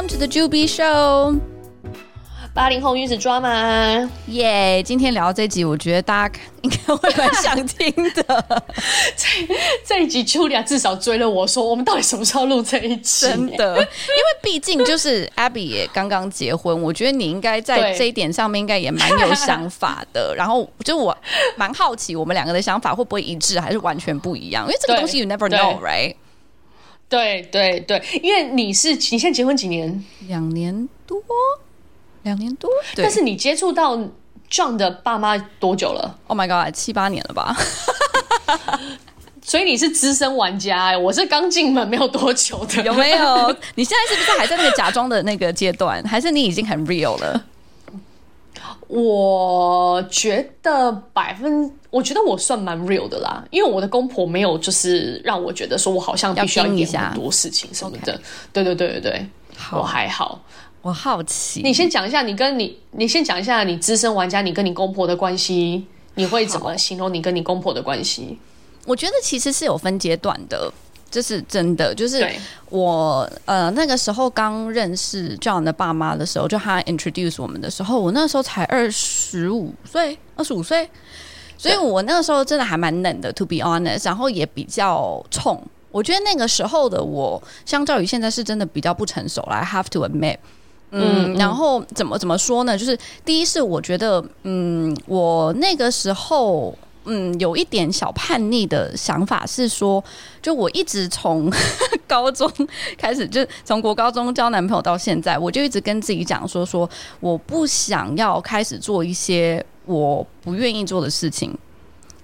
Welcome to the Juby Show，八零后女子抓马耶！今天聊这集，我觉得大家应该会蛮想听的。这这一集，Julia 至少追了我说，我们到底什么时候录这一集？真的，因为毕竟就是 Abby 也刚刚结婚，我觉得你应该在这一点上面应该也蛮有想法的。然后就我蛮好奇，我们两个的想法会不会一致，还是完全不一样？因为这个东西 you never know，right？对对对，因为你是你现在结婚几年？两年多，两年多。但是你接触到 John 的爸妈多久了？Oh my god，七八年了吧？所以你是资深玩家哎，我是刚进门没有多久的，有没有？你现在是不是还在那个假装的那个阶段，还是你已经很 real 了？我觉得百分，我觉得我算蛮 real 的啦，因为我的公婆没有就是让我觉得说我好像必须要演很多事情什么的。对对对对对，我还好。我好奇，你先讲一下你跟你，你先讲一下你资深玩家，你跟你公婆的关系，你会怎么形容你跟你公婆的关系？我觉得其实是有分阶段的。这是真的，就是我呃那个时候刚认识 John 的爸妈的时候，就他 introduce 我们的时候，我那时候才二十五岁，二十五岁，所以我那个时候真的还蛮冷的，to be honest，然后也比较冲。我觉得那个时候的我，相较于现在是真的比较不成熟了，I have to admit。嗯，然后怎么怎么说呢？就是第一是我觉得，嗯，我那个时候。嗯，有一点小叛逆的想法是说，就我一直从 高中开始，就从国高中交男朋友到现在，我就一直跟自己讲说，说我不想要开始做一些我不愿意做的事情。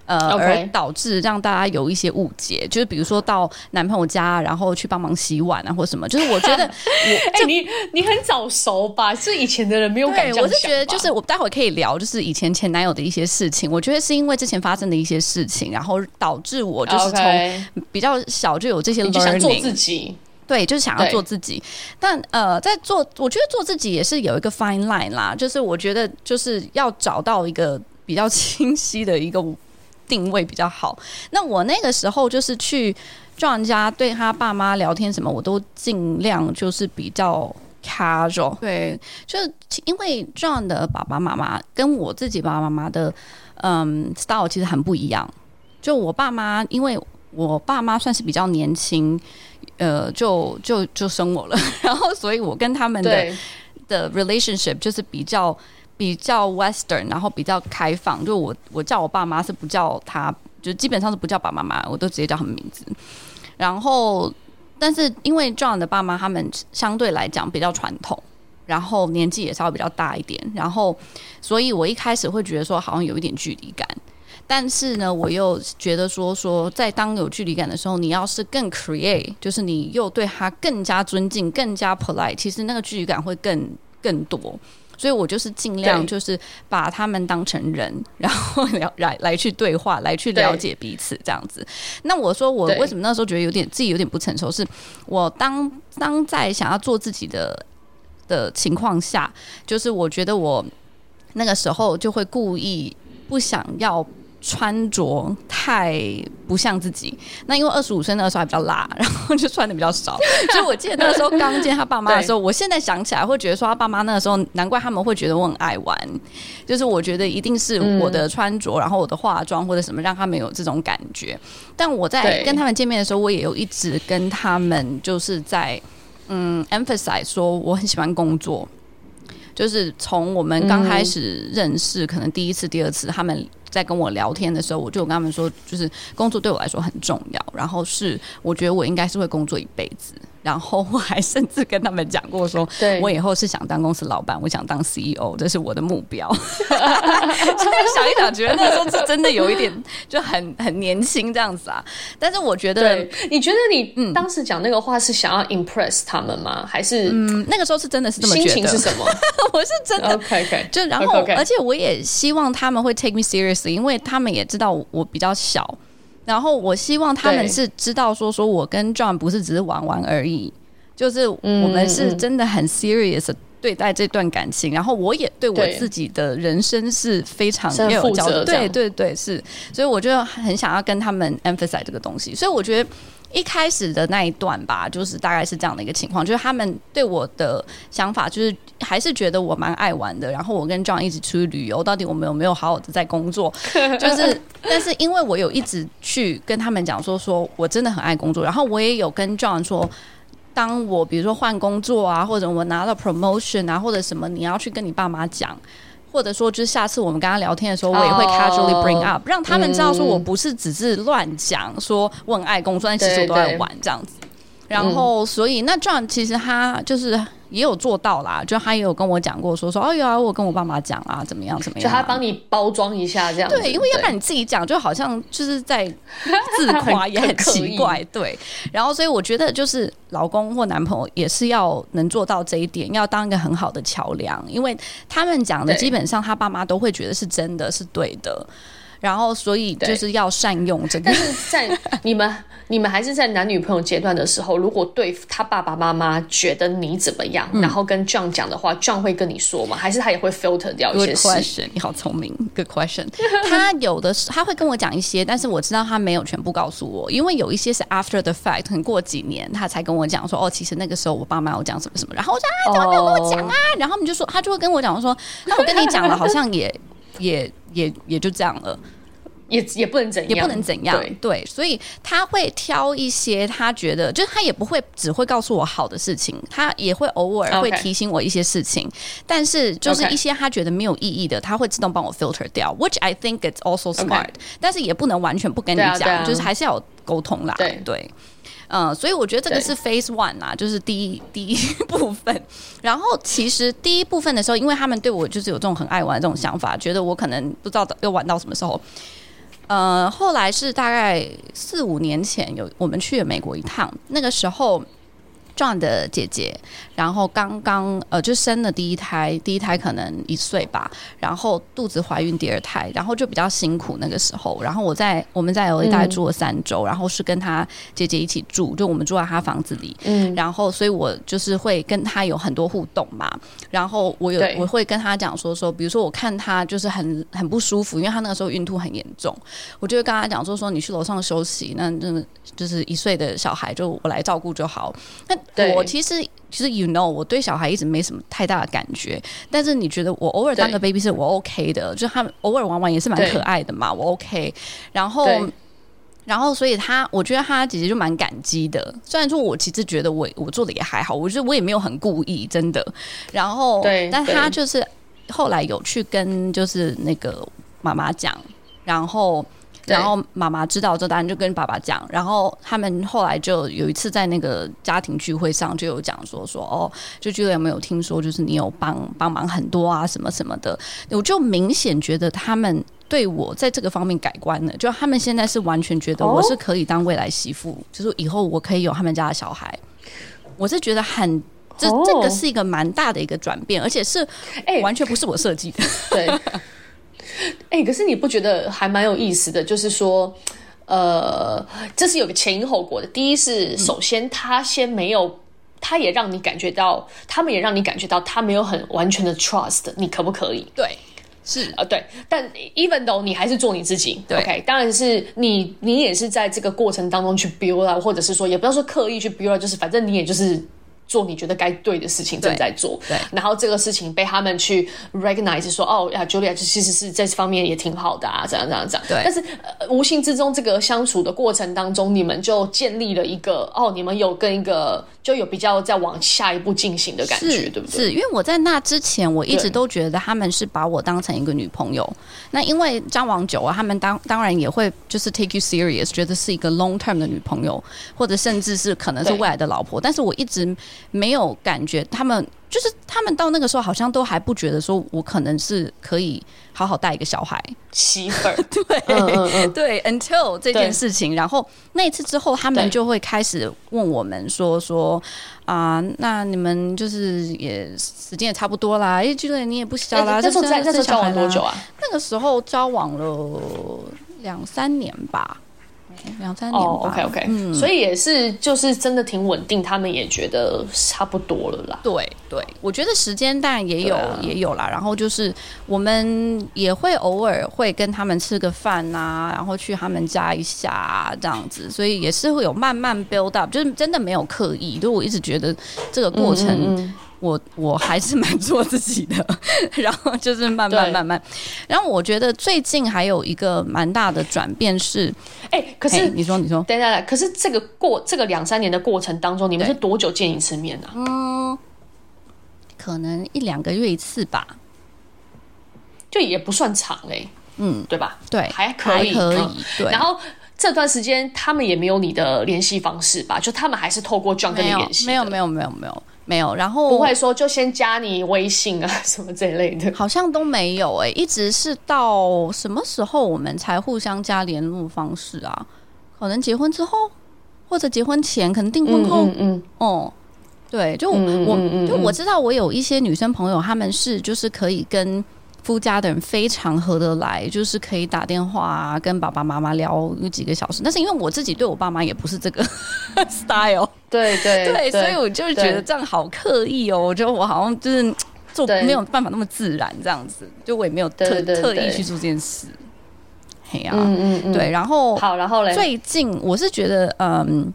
呃，Okay. 而导致让大家有一些误解，就是比如说到男朋友家，然后去帮忙洗碗啊，或什么。就是我觉得我，哎、欸，你你很早熟吧？是以前的人没有敢这样想。我是觉得，就是我待会可以聊，就是以前前男友的一些事情。我觉得是因为之前发生的一些事情，然后导致我就是从比较小就有这些就想做自己。对，就是想要做自己。但呃，在做，我觉得做自己也是有一个 fine line 啦。就是我觉得就是要找到一个比较清晰的一个。定位比较好。那我那个时候就是去 John 家，对他爸妈聊天什么，我都尽量就是比较 casual。对，就是因为 John 的爸爸妈妈跟我自己爸爸妈妈的嗯 style 其实很不一样。就我爸妈，因为我爸妈算是比较年轻，呃，就就就生我了，然后所以我跟他们的的 relationship 就是比较。比较 Western，然后比较开放。就我，我叫我爸妈是不叫他，就基本上是不叫爸爸妈妈，我都直接叫他们名字。然后，但是因为 John 的爸妈他们相对来讲比较传统，然后年纪也稍微比较大一点，然后，所以我一开始会觉得说好像有一点距离感。但是呢，我又觉得说说在当有距离感的时候，你要是更 create，就是你又对他更加尊敬、更加 polite，其实那个距离感会更更多。所以我就是尽量就是把他们当成人，然后来来来去对话，来去了解彼此这样子。那我说我为什么那时候觉得有点自己有点不成熟？是我当当在想要做自己的的情况下，就是我觉得我那个时候就会故意不想要。穿着太不像自己，那因为二十五岁那个时候还比较辣，然后就穿的比较少。所以我记得那个时候刚见他爸妈的时候，我现在想起来会觉得说他爸妈那个时候，难怪他们会觉得我很爱玩，就是我觉得一定是我的穿着，然后我的化妆或者什么让他们有这种感觉。但我在跟他们见面的时候，我也有一直跟他们就是在嗯 emphasize 说我很喜欢工作，就是从我们刚开始认识，可能第一次、第二次他们。在跟我聊天的时候，我就跟他们说，就是工作对我来说很重要，然后是我觉得我应该是会工作一辈子。然后我还甚至跟他们讲过说，对我以后是想当公司老板，我想当 CEO，这是我的目标。现在想一想，觉得那时候是真的有一点就很很年轻这样子啊。但是我觉得，你觉得你当时讲那个话是想要 impress 他们吗？还是嗯，那个时候是真的是这么觉得？心情是什么？我是真的 OK OK。就然后，而且我也希望他们会 take me seriously，因为他们也知道我比较小。然后我希望他们是知道说，说我跟 John 不是只是玩玩而已，就是我们是真的很 serious 对待这段感情。然后我也对我自己的人生是非常有负责。对对对，是。所以我就很想要跟他们 emphasize 这个东西。所以我觉得一开始的那一段吧，就是大概是这样的一个情况，就是他们对我的想法，就是还是觉得我蛮爱玩的。然后我跟 John 一起出去旅游，到底我们有没有好好的在工作？就是，但是因为我有一直去跟他们讲说，说我真的很爱工作。然后我也有跟 John 说，当我比如说换工作啊，或者我拿到 promotion 啊，或者什么，你要去跟你爸妈讲。或者说，就是下次我们跟他聊天的时候，我也会 casually bring up，、oh, 让他们知道说我不是只是乱讲，说我很爱工作，但其实我都在玩这样子。然后，所以那 John 其实他就是也有做到啦，就他也有跟我讲过说，说说哦有啊，我跟我爸妈讲啊，怎么样怎么样，就他帮你包装一下这样。对，因为要不然你自己讲，就好像就是在自夸，也很奇怪。对，然后所以我觉得就是老公或男朋友也是要能做到这一点，要当一个很好的桥梁，因为他们讲的基本上他爸妈都会觉得是真的是对的。然后，所以就是要善用这个。但是在你们你们还是在男女朋友阶段的时候，如果对他爸爸妈妈觉得你怎么样，嗯、然后跟 John 讲的话，John 会跟你说吗？还是他也会 filter 掉一些事？Good question，你好聪明。Good question。他有的是他会跟我讲一些，但是我知道他没有全部告诉我，因为有一些是 after the fact，很过几年他才跟我讲说，哦，其实那个时候我爸妈有讲什么什么，然后我说啊，怎么没有跟我讲啊？哦、然后他们就说，他就会跟我讲说，那我跟你讲了，好像也。也也也就这样了，也也不能怎样，也不能怎样，对，对，所以他会挑一些他觉得，就是他也不会只会告诉我好的事情，他也会偶尔会提醒我一些事情.但是就是一些他觉得没有意义的，他会自动帮我 filter 掉，which I think it's also smart，Okay. 但是也不能完全不跟你讲，啊啊、就是还是要沟通啦，对对。嗯，所以我觉得这个是 phase one 啊，就是第一第一 部分。然后其实第一部分的时候，因为他们对我就是有这种很爱玩这种想法，觉得我可能不知道要玩到什么时候。呃，后来是大概四五年前有我们去了美国一趟，那个时候。John 的姐姐，然后刚刚呃就生了第一胎，第一胎可能一岁吧，然后肚子怀孕第二胎，然后就比较辛苦那个时候。然后我在我们在 LA 大概住了三周，嗯、然后是跟他姐姐一起住，就我们住在他房子里。嗯，然后所以我就是会跟他有很多互动嘛。然后我有我会跟他讲说说，比如说我看他就是很很不舒服，因为他那个时候孕吐很严重，我就会跟他讲说说你去楼上休息，那那就是一岁的小孩就我来照顾就好。那对我其实其实 you know 我对小孩一直没什么太大的感觉，但是你觉得我偶尔当个 baby 是我 OK 的，就他们偶尔玩玩也是蛮可爱的嘛，我 OK。然后然后所以他我觉得他姐姐就蛮感激的，虽然说我其实觉得我我做的也还好，我觉得我也没有很故意真的。然后对，但他就是后来有去跟就是那个妈妈讲，然后。然后妈妈知道这单，就跟爸爸讲。然后他们后来就有一次在那个家庭聚会上，就有讲说说哦，就觉得有没有听说，就是你有帮帮忙很多啊，什么什么的。我就明显觉得他们对我在这个方面改观了，就他们现在是完全觉得我是可以当未来媳妇，就是以后我可以有他们家的小孩。我是觉得很，这这个是一个蛮大的一个转变，而且是完全不是我设计的，对。哎、欸，可是你不觉得还蛮有意思的？就是说，呃，这是有个前因后果的。第一是，首先他先没有，他也让你感觉到，他们也让你感觉到他没有很完全的 trust，你可不可以？对，是啊、呃，对。但 even though 你还是做你自己，对，OK，当然是你，你也是在这个过程当中去 build 啊，或者是说，也不要说刻意去 build 啊，就是反正你也就是。做你觉得该对的事情，正在做。对，然后这个事情被他们去 recognize 说，哦呀，Julia 其实是在这方面也挺好的啊，这样这样这样。对。但是、呃、无形之中，这个相处的过程当中，你们就建立了一个哦，你们有跟一个就有比较在往下一步进行的感觉，对不对？是因为我在那之前，我一直都觉得他们是把我当成一个女朋友。那因为交往久啊，他们当当然也会就是 take you serious，觉得是一个 long term 的女朋友，或者甚至是可能是未来的老婆。但是我一直。没有感觉，他们就是他们到那个时候，好像都还不觉得说我可能是可以好好带一个小孩媳妇儿。对，嗯嗯嗯对，until 这件事情，然后那一次之后，他们就会开始问我们说说啊、呃，那你们就是也时间也差不多啦，哎，觉得你也不小啦，这时候在那时候交往多久啊？那个时候交往了两三年吧。两三年吧。Oh, OK OK，嗯，所以也是就是真的挺稳定，他们也觉得差不多了啦。对对，我觉得时间当然也有、啊、也有啦。然后就是我们也会偶尔会跟他们吃个饭啊，然后去他们家一下、啊、这样子，所以也是会有慢慢 build up，就是真的没有刻意。就我一直觉得这个过程。嗯嗯嗯我我还是蛮做自己的，然后就是慢慢慢慢，然后我觉得最近还有一个蛮大的转变是，哎、欸，可是你说你说，等一下，可是这个过这个两三年的过程当中，你们是多久见一次面呢、啊？嗯，可能一两个月一次吧，就也不算长嘞、欸，嗯，对吧？对，还可以，可以，嗯、对。然后这段时间他们也没有你的联系方式吧？就他们还是透过 John 跟你联系？没有，没有，没有，没有。没有，然后不会说就先加你微信啊 什么这一类的，好像都没有哎、欸，一直是到什么时候我们才互相加联络方式啊？可能结婚之后，或者结婚前，可能订婚后，嗯，嗯，嗯哦，对，就我，就我知道我有一些女生朋友，她们是就是可以跟。夫家的人非常合得来，就是可以打电话啊，跟爸爸妈妈聊有几个小时。但是因为我自己对我爸妈也不是这个 style，对对对，所以我就觉得这样好刻意哦。我觉得我好像就是做没有办法那么自然这样子，就我也没有特特意去做这件事。嘿呀，嗯嗯嗯，对。然后好，然后嘞，最近我是觉得，嗯，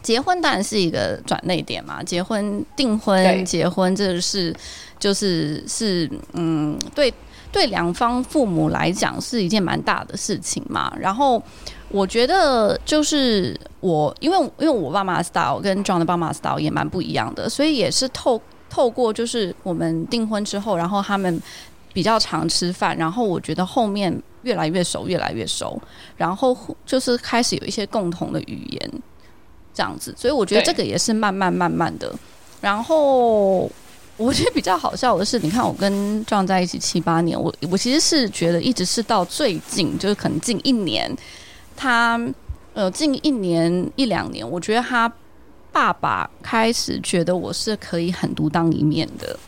结婚当然是一个转捩点嘛，结婚订婚结婚这个是就是是嗯对。对两方父母来讲是一件蛮大的事情嘛，然后我觉得就是我，因为因为我爸妈的 style 跟 John 的爸妈 style 也蛮不一样的，所以也是透透过就是我们订婚之后，然后他们比较常吃饭，然后我觉得后面越来越熟，越来越熟，然后就是开始有一些共同的语言这样子，所以我觉得这个也是慢慢慢慢的，然后。我觉得比较好笑的是，你看我跟壮在一起七八年，我我其实是觉得一直是到最近，就是可能近一年，他呃近一年一两年，我觉得他爸爸开始觉得我是可以很独当一面的。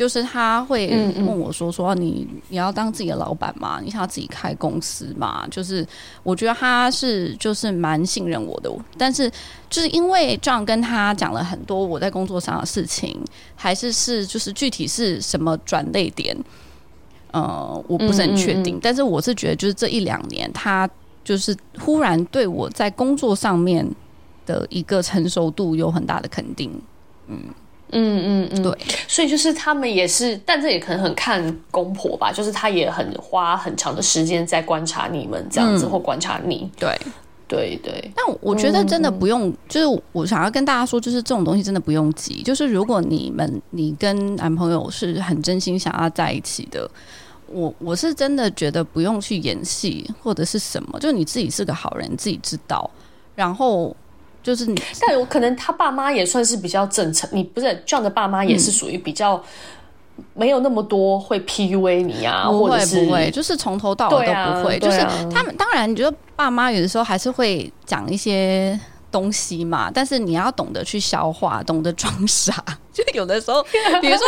就是他会问我说：“说你你要当自己的老板吗？你想要自己开公司吗？”就是我觉得他是就是蛮信任我的，但是就是因为 John 跟他讲了很多我在工作上的事情，还是是就是具体是什么转类点，呃，我不是很确定。但是我是觉得就是这一两年，他就是忽然对我在工作上面的一个成熟度有很大的肯定，嗯。嗯嗯嗯，对，所以就是他们也是，但这也可能很看公婆吧，就是他也很花很长的时间在观察你们这样子，嗯、或观察你。对对对，但我觉得真的不用，嗯、就是我想要跟大家说，就是这种东西真的不用急。就是如果你们你跟男朋友是很真心想要在一起的，我我是真的觉得不用去演戏或者是什么，就你自己是个好人，你自己知道，然后。就是你，但有可能他爸妈也算是比较正常。你不是 John 的爸妈也是属于比较没有那么多会 PUA 你啊，不会或者是不会，就是从头到尾都不会。啊、就是他们当然，你觉得爸妈有的时候还是会讲一些东西嘛，但是你要懂得去消化，懂得装傻。就有的时候，比如说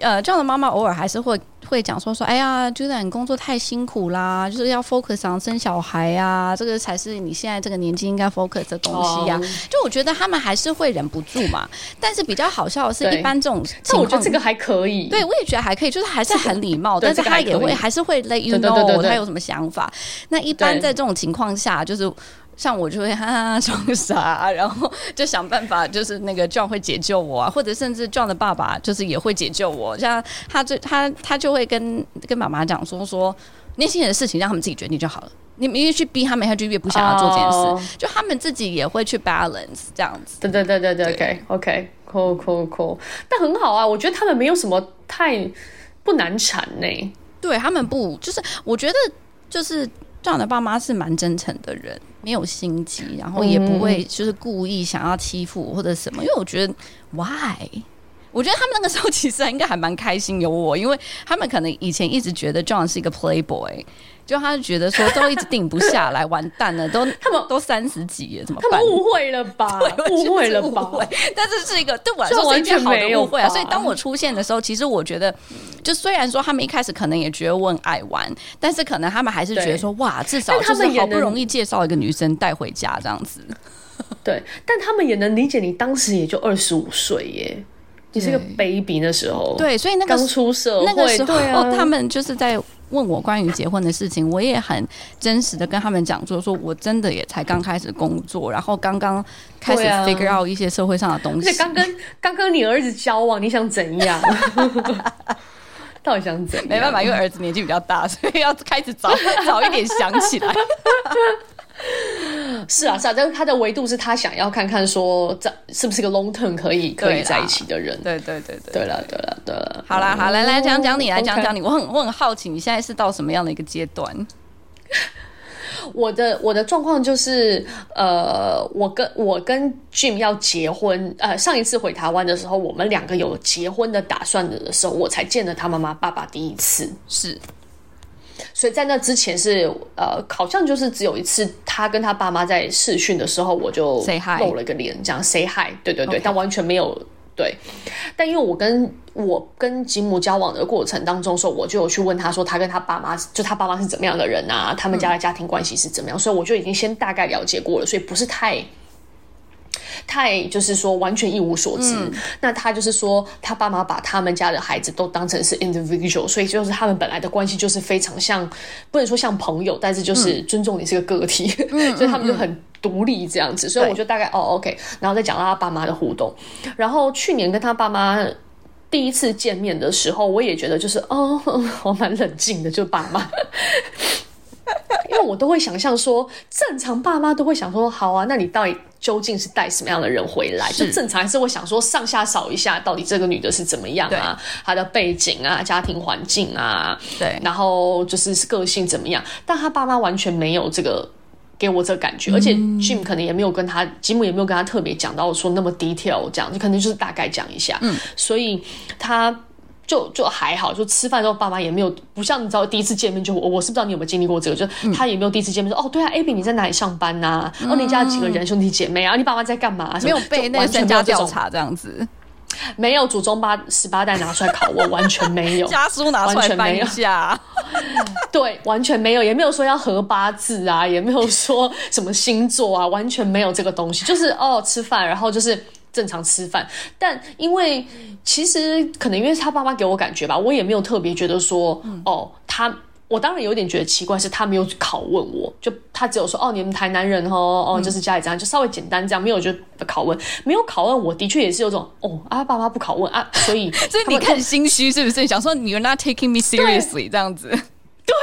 呃，John 的妈妈偶尔还是会。会讲说说，哎呀，觉得你工作太辛苦啦，就是要 focus 上生小孩啊，这个才是你现在这个年纪应该 focus 的东西呀、啊。Oh. 就我觉得他们还是会忍不住嘛。但是比较好笑的是，一般这种，但我觉得这个还可以。对，我也觉得还可以，就是还是很礼貌，但是他也会还是会 let you know 他有什么想法。那一般在这种情况下，就是。像我就会哈哈装傻，然后就想办法，就是那个 John 会解救我啊，或者甚至 John 的爸爸就是也会解救我。像他就他他就会跟跟妈妈讲说说年轻人的事情让他们自己决定就好了，你们越去逼他们，他就越不想要做这件事。Oh. 就他们自己也会去 balance 这样子。对对对对对，OK OK cool cool cool，但很好啊，我觉得他们没有什么太不难缠呢。对他们不就是我觉得就是 John 的爸妈是蛮真诚的人。没有心机，然后也不会就是故意想要欺负我或者什么，因为我觉得，why？我觉得他们那个时候其实应该还蛮开心有我，因为他们可能以前一直觉得 John 是一个 playboy。就他就觉得说都一直定不下来，完蛋了，都 他们都三十几了，怎么办？他们误会了吧？误会了吧？但是是一个对我来说是一件好的误会啊！所以当我出现的时候，其实我觉得，就虽然说他们一开始可能也觉得我很爱玩，但是可能他们还是觉得说，哇，至少就是好不容易介绍一个女生带回家这样子。对，但他们也能理解你当时也就二十五岁耶，你是个 baby 那时候，对，所以那个刚出社会，那个时候他们就是在。问我关于结婚的事情，我也很真实的跟他们讲，就是说我真的也才刚开始工作，然后刚刚开始 figure out 一些社会上的东西。而且刚跟刚跟你儿子交往，你想怎样？到底想怎样？没办法，因为儿子年纪比较大，所以要开始早早一点想起来。是啊，是啊，但是他的维度是他想要看看说，这是不是个 long term 可以可以在一起的人？对对对对，对了对了对了。好啦好，来来讲讲你，来讲讲你。我很我很好奇，你现在是到什么样的一个阶段？我的我的状况就是，呃，我跟我跟 Jim 要结婚，呃，上一次回台湾的时候，我们两个有结婚的打算的时候，我才见了他妈妈爸爸第一次。是。所以在那之前是呃，好像就是只有一次，他跟他爸妈在试训的时候，我就露了一个脸，这样 say hi，对对对.但完全没有对。但因为我跟我跟吉姆交往的过程当中，说我就有去问他说，他跟他爸妈，就他爸妈是怎么样的人啊？他们家的家庭关系是怎么样？嗯。所以我就已经先大概了解过了，所以不是太。太就是说完全一无所知，嗯，那他就是说他爸妈把他们家的孩子都当成是 individual，所以就是他们本来的关系就是非常像，不能说像朋友，但是就是尊重你是个个体，嗯、所以他们就很独立这样子，嗯。所以我就大概哦 OK，然后再讲到他爸妈的互动，然后去年跟他爸妈第一次见面的时候，我也觉得就是哦，我蛮冷静的，就爸妈。因为我都会想象说，正常爸妈都会想说，好啊，那你到底究竟是带什么样的人回来？就正常还是会想说，上下扫一下，到底这个女的是怎么样啊？她的背景啊，家庭环境啊，对，然后就是个性怎么样？但她爸妈完全没有这个给我这个感觉，而且 Jim 可能也没有跟他，吉姆也没有跟他特别讲到说那么 detail 这样，就可能就是大概讲一下，嗯，所以他。就就还好，就吃饭之后，爸妈也没有不像你知道第一次见面就我，我是不知道你有没有经历过这个，就他也没有第一次见面说、嗯、哦，对啊，Abby 你在哪里上班呐、啊嗯？哦，你家几个人兄弟姐妹啊？你爸妈在干嘛、啊？没有被那个身家调查这样子，没有祖宗八十八代拿出来考我，完全没有 家书拿出来翻一下，对，完全没有，也没有说要合八字啊，也没有说什么星座啊，完全没有这个东西，就是哦吃饭，然后就是。正常吃饭，但因为其实可能因为他爸妈给我感觉吧，我也没有特别觉得说、嗯、哦，他我当然有点觉得奇怪，是他没有拷问我，就他只有说哦，你们台南人哦哦，就是家里这样，就稍微简单这样，没有就拷问，没有拷问，我的确也是有种哦啊，爸妈不拷问啊，所以 所以你看心虚是不是？想说你 you're not taking me seriously 这样子。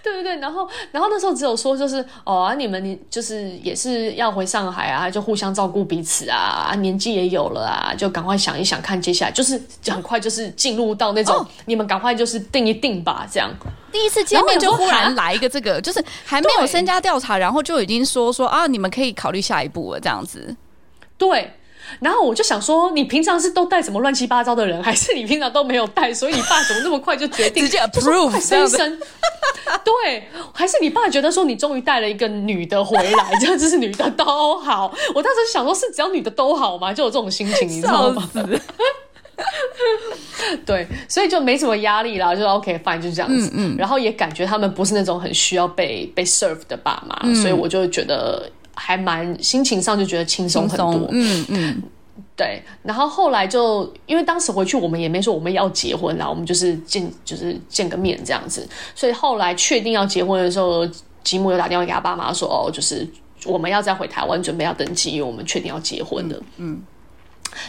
对，对对对，然后然后那时候只有说就是哦啊，你们你就是也是要回上海啊，就互相照顾彼此啊，年纪也有了啊，就赶快想一想，看接下来就是很快就是进入到那种、哦、你们赶快就是定一定吧，这样第一次见面就忽然来一个这个，就是还没有身家调查，然后就已经说说啊，你们可以考虑下一步了，这样子，对。然后我就想说，你平常是都带什么乱七八糟的人，还是你平常都没有带？所以你爸怎么那么快就决定直接 approve 生一生？对，还是你爸觉得说你终于带了一个女的回来，这样子是女的都好。我当时想说，是只要女的都好吗？就有这种心情，你知道吗？对，所以就没什么压力啦，就 OK fine 就这样子。嗯，嗯，然后也感觉他们不是那种很需要被被 serve 的爸妈，嗯，所以我就觉得。还蛮心情上就觉得轻松很多，嗯嗯，对。然后后来就因为当时回去我们也没说我们要结婚啦，我们就是见就是见个面这样子。所以后来确定要结婚的时候，吉姆又打电话给他爸妈说：“哦，就是我们要再回台湾准备要登记，因为我们确定要结婚的。”嗯。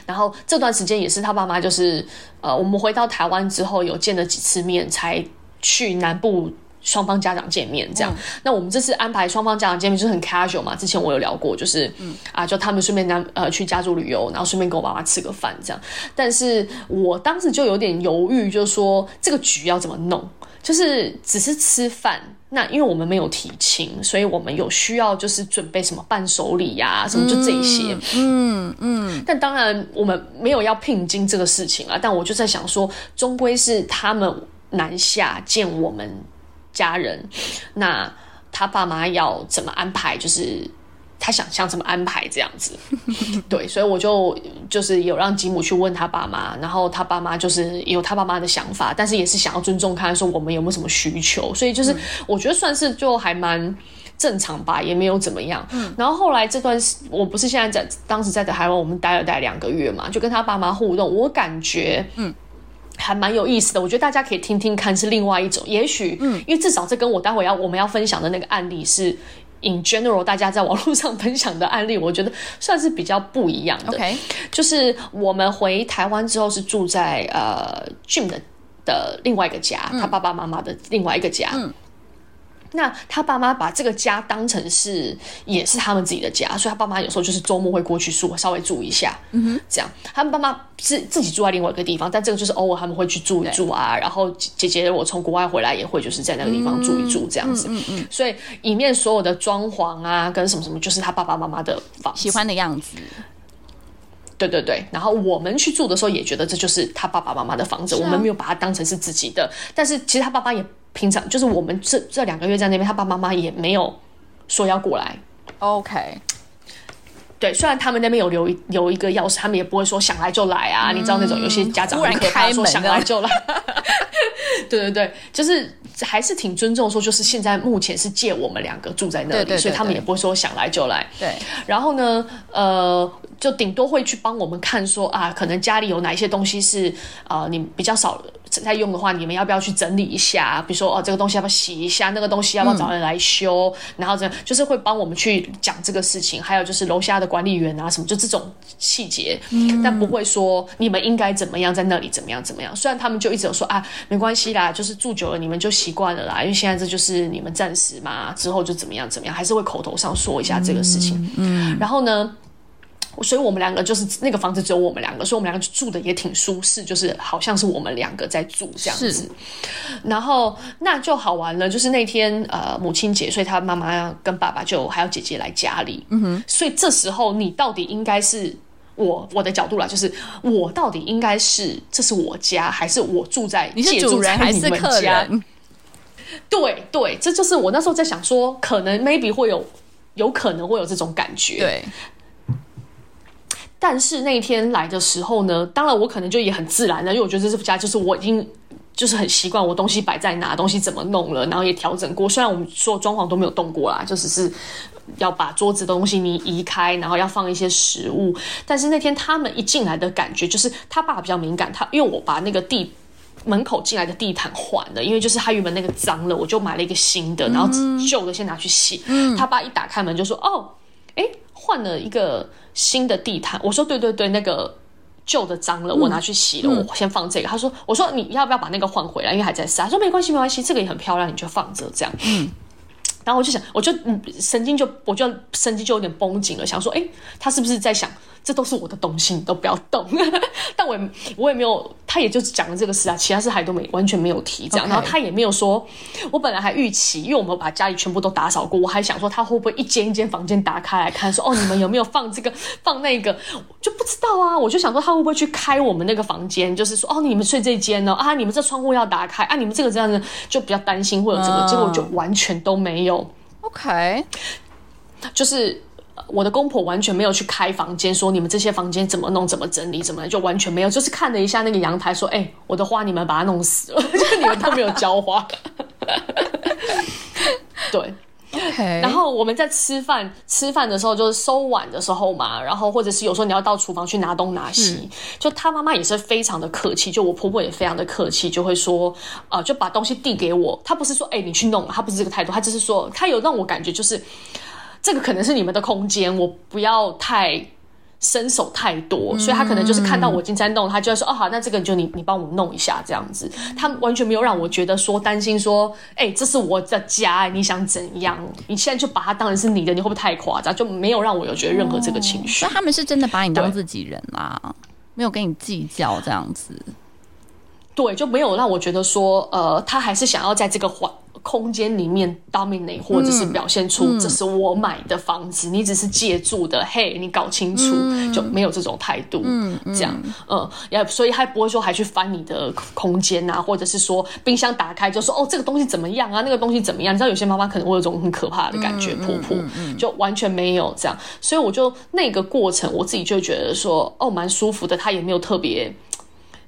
然后这段时间也是他爸妈就是呃，我们回到台湾之后有见了几次面，才去南部。双方家长见面这样，嗯，那我们这次安排双方家长见面就是很 casual 嘛。之前我有聊过，就是，嗯、啊，就他们顺便呢，呃，去家族旅游，然后顺便跟我爸妈吃个饭这样。但是我当时就有点犹豫，就是说这个局要怎么弄？就是只是吃饭，那因为我们没有提亲，所以我们有需要就是准备什么伴手礼呀、啊，什么就这些。嗯嗯。嗯，但当然我们没有要聘金这个事情啊。但我就在想说，终归是他们南下见我们家人，那他爸妈要怎么安排？就是。他想象怎么安排这样子，对，所以我就就是有让吉姆去问他爸妈，然后他爸妈就是有他爸妈的想法，但是也是想要尊重看说我们有没有什么需求，所以就是我觉得算是就还蛮正常吧，也没有怎么样。然后后来这段时我不是现在在当时在台湾，我们待了待两个月嘛，就跟他爸妈互动，我感觉嗯还蛮有意思的，我觉得大家可以听听看是另外一种，也许嗯，因为至少这跟我待会要我们要分享的那个案例是。In general，大家在网络上分享的案例，我觉得算是比较不一样的。Okay. 就是我们回台湾之后是住在呃 Jim 的的另外一个家，嗯、他爸爸妈妈的另外一个家。嗯那他爸妈把这个家当成是也是他们自己的家，所以他爸妈有时候就是周末会过去住，稍微住一下，嗯哼，这样。他们爸妈是自己住在另外一个地方，但这个就是偶尔他们会去住一住啊。然后姐姐我从国外回来也会就是在那个地方住一住这样子，嗯嗯，嗯，嗯。所以里面所有的装潢啊，跟什么什么，就是他爸爸妈妈的房，喜欢的样子。对对对。然后我们去住的时候也觉得这就是他爸爸妈妈的房子，啊，我们没有把它当成是自己的。但是其实他爸爸也。平常就是我们这这两个月在那边，他爸爸妈妈也没有说要过来。OK，对，虽然他们那边有留留一个钥匙，他们也不会说想来就来啊。嗯、你知道那种有些家长很可怕，说想来就来。对对对，就是还是挺尊重，说就是现在目前是借我们两个住在那里，对对对对，所以他们也不会说想来就来。对，然后呢，呃，就顶多会去帮我们看说啊，可能家里有哪一些东西是啊、呃，你比较少。在用的话，你们要不要去整理一下？比如说，哦，这个东西要不要洗一下？那个东西要不要找人来修？嗯、然后这样就是会帮我们去讲这个事情。还有就是楼下的管理员啊，什么就这种细节、嗯，但不会说你们应该怎么样在那里怎么样怎么样。虽然他们就一直有说啊，没关系啦，就是住久了你们就习惯了啦，因为现在这就是你们暂时嘛，之后就怎么样怎么样，还是会口头上说一下这个事情。嗯，然后呢？所以我们两个就是那个房子只有我们两个，所以我们两个住的也挺舒适，就是好像是我们两个在住这样子。然后那就好玩了，就是那天呃母亲节，所以他妈妈跟爸爸就还有姐姐来家里。嗯哼。所以这时候你到底应该是我我的角度啦，就是我到底应该是这是我家，还是我住在你是主人还是客人？对对，这就是我那时候在想说，可能 maybe 会有有可能会有这种感觉。对。但是那一天来的时候呢，当然我可能就也很自然的，因为我觉得这是家，就是我已经就是很习惯我东西摆在哪，东西怎么弄了，然后也调整过。虽然我们所有装潢都没有动过啦，就只是要把桌子的东西你移开，然后要放一些食物。但是那天他们一进来的感觉，就是他爸比较敏感，他因为我把那个地门口进来的地毯换了，因为就是他原本那个脏了，我就买了一个新的，然后旧的先拿去洗。嗯，他爸一打开门就说：“哦，哎。”换了一个新的地毯，我说对对对，那个旧的脏了，我拿去洗了，嗯、我先放这个。他说，我说你要不要把那个换回来，因为还在晒。他说没关系没关系，这个也很漂亮，你就放着这样。嗯，然后我就想，我就嗯神经就我就神经就有点绷紧了，想说，哎，他是不是在想？这都是我的东西，你都不要动。但我也我也没有，他也就是讲了这个事啊，其他事还都没完全没有提这样。然后他也没有说，我本来还预期，因为我们把家里全部都打扫过，我还想说他会不会一间一间房间打开来看，说哦，你们有没有放这个 放那个，就不知道啊。我就想说他会不会去开我们那个房间，就是说哦，你们睡这间呢啊，你们这窗户要打开啊，你们这个这样子就比较担心会有这个，结果就完全都没有。OK，就是。我的公婆完全没有去开房间，说你们这些房间怎么弄、怎么整理、怎么就完全没有，就是看了一下那个阳台，说：“哎、欸，我的花你们把它弄死了，就你们都没有浇花。”对.然后我们在吃饭吃饭的时候，就是收碗的时候嘛，然后或者是有时候你要到厨房去拿东拿西，就他妈妈也是非常的客气，就我婆婆也非常的客气，就会说啊、呃，就把东西递给我，他不是说哎、欸、你去弄，他不是这个态度，他只是说他有让我感觉就是。这个可能是你们的空间，我不要太伸手太多，所以他可能就是看到我进山洞，他就会说：“哦，好，那这个就你你帮我弄一下这样子。”他完全没有让我觉得说担心说：“哎，这是我的家，你想怎样？你现在就把它当成是你的，你会不会太夸张？”就没有让我有觉得任何这个情绪。那、哦、他们是真的把你当自己人啦，没有跟你计较这样子。对，就没有让我觉得说，呃，他还是想要在这个环空间里面 dominate，或者是表现出这是我买的房子，嗯、你只是借住的。嘿，你搞清楚，嗯、就没有这种态度。嗯，这样，嗯，也、嗯、所以还不会说还去翻你的空间啊，或者是说冰箱打开就说哦，这个东西怎么样啊，那个东西怎么样？你知道有些妈妈可能会有一种很可怕的感觉，婆婆、就完全没有这样。所以我就那个过程，我自己就觉得说哦，蛮舒服的。她也没有特别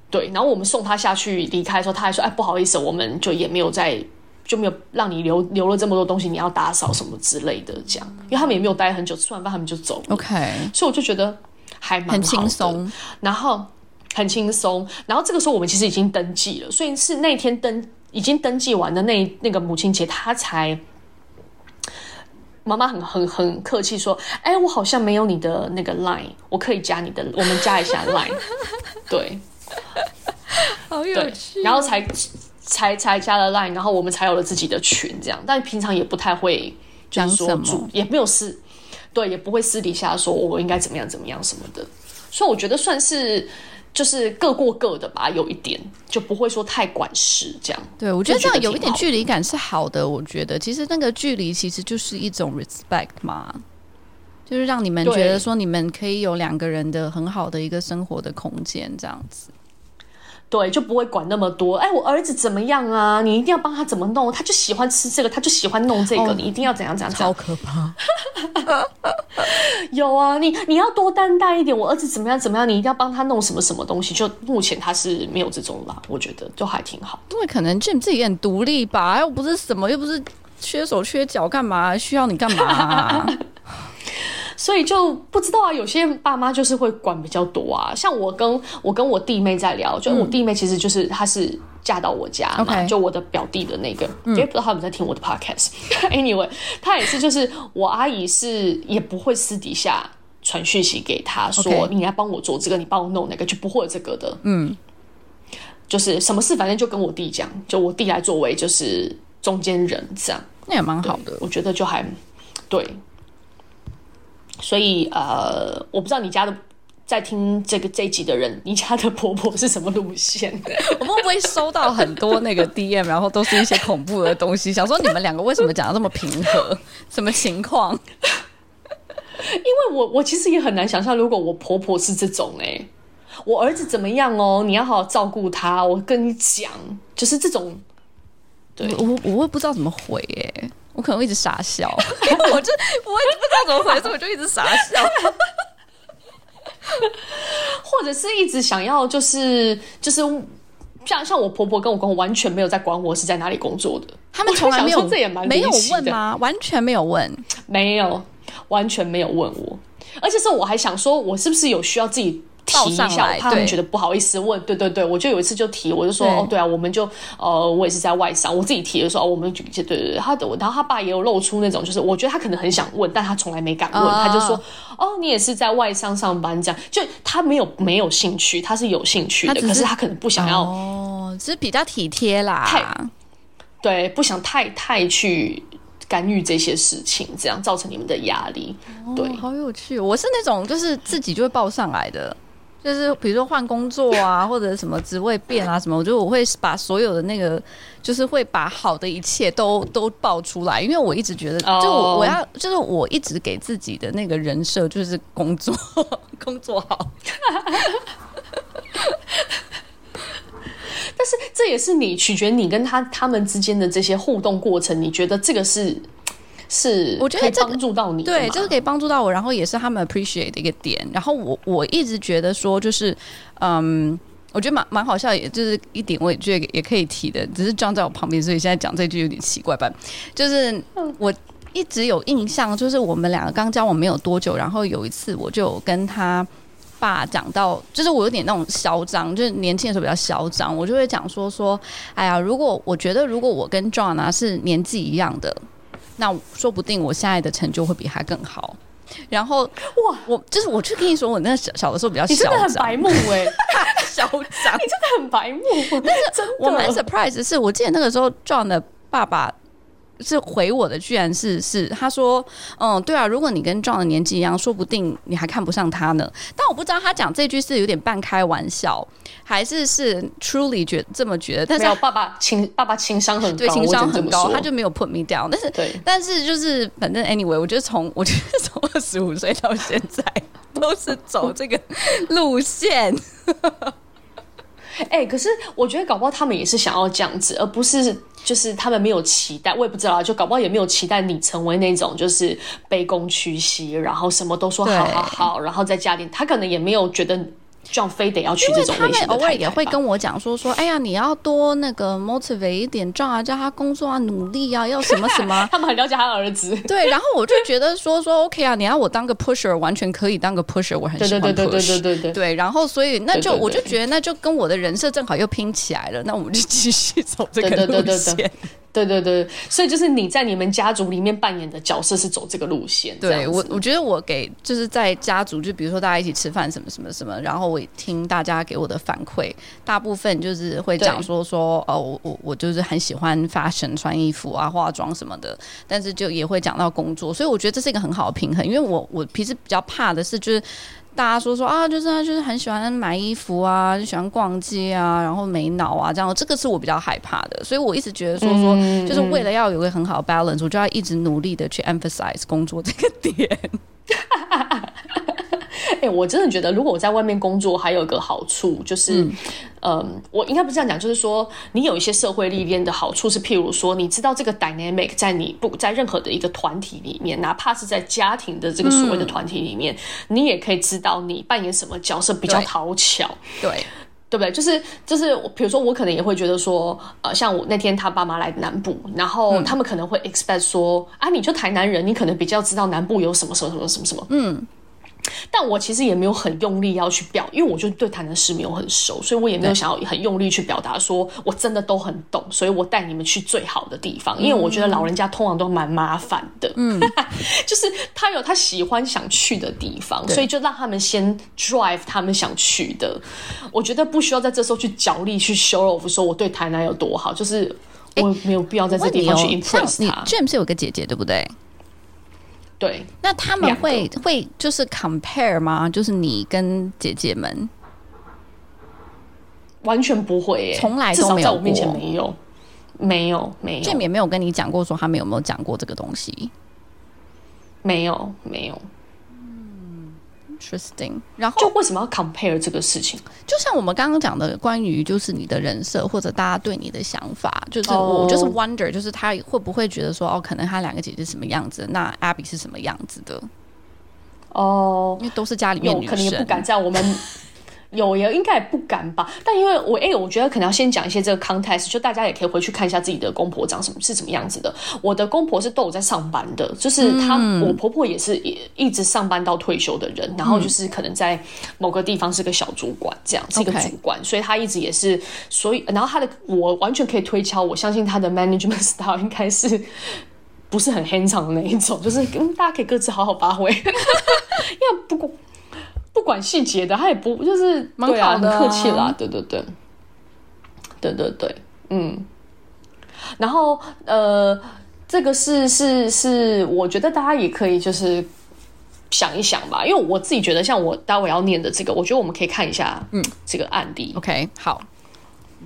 对，然后我们送她下去离开的时候，她还说哎，不好意思，我们就也没有在。就没有让你留留了这么多东西，你要打扫什么之类的，这样，因为他们也没有待很久，吃完饭他们就走了。OK，所以我就觉得还蛮很轻松，然后很轻松，然后这个时候我们其实已经登记了，所以是那天登已经登记完的那那个母亲节，他才妈妈很很很客气说，哎，我好像没有你的那个 line，我可以加你的，我们加一下 line，对，好有趣，然后才。才才加了 Line，然后我们才有了自己的群，这样。但平常也不太会就是说主，也没有私，对，也不会私底下说我应该怎么样怎么样什么的。所以我觉得算是就是各过各的吧，有一点就不会说太管事这样。对，我觉得这样有一点距离感是好的。我觉得其实那个距离其实就是一种 respect 嘛，就是让你们觉得说你们可以有两个人的很好的一个生活的空间这样子。对，就不会管那么多。哎，我儿子怎么样啊？你一定要帮他怎么弄？他就喜欢吃这个，他就喜欢弄这个，哦、你一定要怎样怎样？超可怕！有啊，你你要多担待一点。我儿子怎么样怎么样？你一定要帮他弄什么什么东西？就目前他是没有这种啦，我觉得就还挺好。因为可能 Jim 自己也很独立吧，又不是什么，又不是缺手缺脚，干嘛需要你干嘛、啊？所以就不知道啊，有些爸妈就是会管比较多啊。像我跟我跟我弟妹在聊，就我弟妹其实就是她是嫁到我家嘛，嗯、就我的表弟的那个，也、嗯、不知道他们在听我的 podcast。Anyway，她也是，就是我阿姨是也不会私底下传讯息给她说，Okay. 你来帮我做这个，你帮我弄那个，就不会有这个的。嗯，就是什么事反正就跟我弟讲，就我弟来作为就是中间人这样，那也蛮好的。我觉得就还对。所以呃，我不知道你家的在听这个这一集的人，你家的婆婆是什么路线的？我们会不会收到很多那个 DM，然后都是一些恐怖的东西？想说你们两个为什么讲的这么平和？什么情况？因为我我其实也很难想象，如果我婆婆是这种哎、欸，我儿子怎么样哦？你要好好照顾他。我跟你讲，就是这种。对，我我我会不知道怎么回哎、欸。我可能会一直傻笑，因为我就我也不知道怎么回事，我就一直傻笑，或者是一直想要就是就是像像我婆婆跟我公公完全没有在管我是在哪里工作的，他们从来没有这也蛮没有问吗？完全没有问，没有完全没有问我，而且是我还想说，我是不是有需要自己。提一下，我怕他们觉得不好意思问。对对对，我就有一次就提，我就说哦，对啊，我们就呃，我也是在外商，我自己提的时候，我们就对对对，他的，然后他爸也有露出那种，就是我觉得他可能很想问，但他从来没敢问，他就说哦，你也是在外商上班这样，就他没有没有兴趣，他是有兴趣的，可是他可能不想要哦，只是比较体贴啦，太对，不想太太去干预这些事情，这样造成你们的压力。对，好有趣，我是那种就是自己就会报上来的。就是比如说换工作啊，或者什么职位变啊什么，我觉得我会把所有的那个，就是会把好的一切都都爆出来，因为我一直觉得，就我我要就是我一直给自己的那个人设就是工作 工作好，但是这也是你取决你跟他他们之间的这些互动过程，你觉得这个是？是，我觉得可以帮助到你，对，这是可以帮助到我，然后也是他们 appreciate 的一个点。然后我我一直觉得说，就是嗯，我觉得蛮蛮好笑，也就是一点，我也觉得也可以提的。只是 John 在我旁边，所以现在讲这句有点奇怪吧。就是我一直有印象，就是我们两个刚交往没有多久，然后有一次我就跟他爸讲到，就是我有点那种嚣张，就是年轻的时候比较嚣张，我就会讲说说，哎呀，如果我觉得如果我跟 John 啊是年纪一样的。那说不定我现在的成就会比他更好。然后哇，我就是我去跟你说，我那小小的时候比较嚣张，你真的很白目哎，嚣张，你真的很白目。但是我蛮 surprise 的是，我记得那个时候 John 的爸爸是回我的，居然是是他说，嗯，对啊，如果你跟 John 的年纪一样，说不定你还看不上他呢。但我不知道他讲这句是有点半开玩笑，还是是 truly 觉这么觉得。但是爸爸情爸爸情商很高，对情商很高，他就没有 put me down。但是对，但是就是反正 anyway，我觉得从我觉得从 二十五岁到现在都是走这个路线。哎、欸，可是我觉得搞不好他们也是想要这样子，而不是就是他们没有期待，我也不知道，就搞不好也没有期待你成为那种就是卑躬屈膝，然后什么都说好好好，然后在家里，他可能也没有觉得。撞非得要去这种类型，他们偶尔也会跟我讲说说，哎呀，你要多那个 motivate 一点，撞啊，叫他工作啊，努力啊，要什么什么。他们很了解他儿子。对，然后我就觉得说说 OK 啊，你要我当个 pusher，完全可以当个 pusher，我很喜欢 push。对对对对对对对对。对，然后所以那就，我就觉得那就跟我的人设正好又拼起来了，那我们就继续走这个路线。对对对对。对对对，所以就是你在你们家族里面扮演的角色是走这个路线。对我，我觉得我给就是在家族，就比如说大家一起吃饭，什么什么什么，然后。我听大家给我的反馈，大部分就是会讲说说，哦，我我我就是很喜欢 fashion 穿衣服啊、化妆什么的，但是就也会讲到工作，所以我觉得这是一个很好的平衡，因为我我平时比较怕的是就是。大家说说啊，就是他就是很喜欢买衣服啊，就喜欢逛街啊，然后没脑啊，这样这个是我比较害怕的，所以我一直觉得说说，就是为了要有个很好的 balance，我就要一直努力的去 emphasize 工作这个点。哎、欸，我真的觉得，如果我在外面工作，还有一个好处就是，嗯，嗯我应该不是这样讲，就是说，你有一些社会历练的好处是，譬如说，你知道这个 dynamic 在你不在任何的一个团体里面，哪怕是在家庭的这个所谓的团体里面，嗯，你也可以知道你扮演什么角色比较讨巧，对，对不对？就是就是，比如说，我可能也会觉得说，呃，像我那天他爸妈来南部，然后他们可能会 expect 说，嗯，啊，你就台南人，你可能比较知道南部有什么什么什么什么什么，嗯。但我其实也没有很用力要去表，因为我就对台南市没有很熟，所以我也没有想要很用力去表达说我真的都很懂，所以我带你们去最好的地方。因为我觉得老人家通常都蛮麻烦的，嗯，就是他有他喜欢想去的地方，所以就让他们先 drive 他们想去的。我觉得不需要在这时候去角力去 show off 说我对台南有多好，就是我没有必要在这地方去 impress 他。James 有个姐姐对不对？对，那他们会会就是 compare 吗？就是你跟姐姐们？完全不会耶，从来都没有，在我面前没有，没有，没有。Jim 也没有跟你讲过说他们有没有讲过这个东西，没有，没有。Interesting，然后就为什么要 compare 这个事情？就像我们刚刚讲的，关于就是你的人设或者大家对你的想法，就是我就是 wonder，就是他会不会觉得说哦，可能他两个姐姐什么样子，那 Abby 是什么样子的？哦，因为都是家里面女生，可能也不敢在我们。有也应该也不敢吧，但因为我哎、欸，我觉得可能要先讲一些这个 context，就大家也可以回去看一下自己的公婆长什么是什么样子的。我的公婆是都有在上班的，就是她，嗯、我婆婆也是一一直上班到退休的人，然后就是可能在某个地方是个小主管这样，是一个主管所以她一直也是，所以然后她的我完全可以推敲，我相信她的 management style 应该是不是很 hands-on 的那一种，就是嗯，大家可以各自好好发挥，因为不过。不管细节的，他也不就是蛮好的，啊，很客气啦，对对对，对对对，嗯。然后呃，这个是是是，我觉得大家也可以就是想一想吧，因为我自己觉得，像我待会要念的这个，我觉得我们可以看一下，嗯，这个案例。OK，好，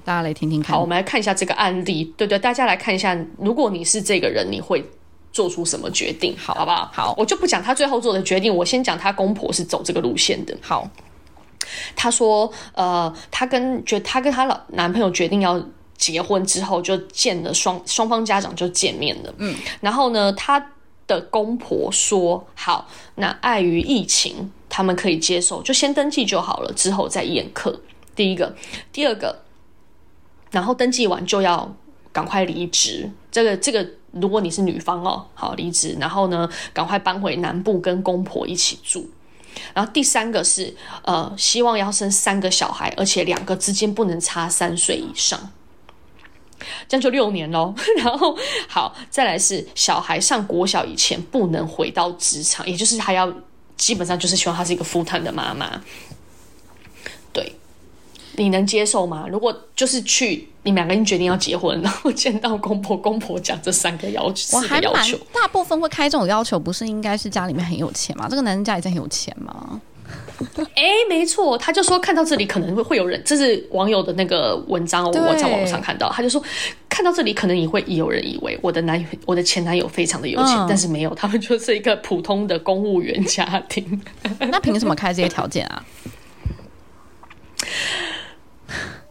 大家来听听看。好，我们来看一下这个案例。对对，大家来看一下，如果你是这个人，你会。做出什么决定？好，好不好？好，我就不讲他最后做的决定，我先讲他公婆是走这个路线的。好，他说，呃，他跟决，他跟他老男朋友决定要结婚之后，就见了双双方家长就见面了。嗯，然后呢，他的公婆说，好，那碍于疫情，他们可以接受，就先登记就好了，之后再宴客。第一个，第二个，然后登记完就要赶快离职。这个，这个。如果你是女方哦，好离职，然后呢，赶快搬回南部跟公婆一起住。然后第三个是，呃，希望要生三个小孩，而且两个之间不能差三岁以上，这样就六年喽。然后好，再来是小孩上国小以前不能回到职场，也就是还要基本上就是希望她是一个 full time 的妈妈。对，你能接受吗？如果就是去。你们两个人决定要结婚，然后见到公婆，公婆讲这三个要求，我还要求，大部分会开这种要求，不是应该是家里面很有钱吗？这个男人家里真很有钱吗？哎、欸，没错，他就说看到这里可能会会有人，这是网友的那个文章，我在网上看到，他就说看到这里可能也会有人以为我的男我的前男友非常的有钱，嗯、但是没有，他们就是一个普通的公务员家庭。那凭什么开这些条件啊？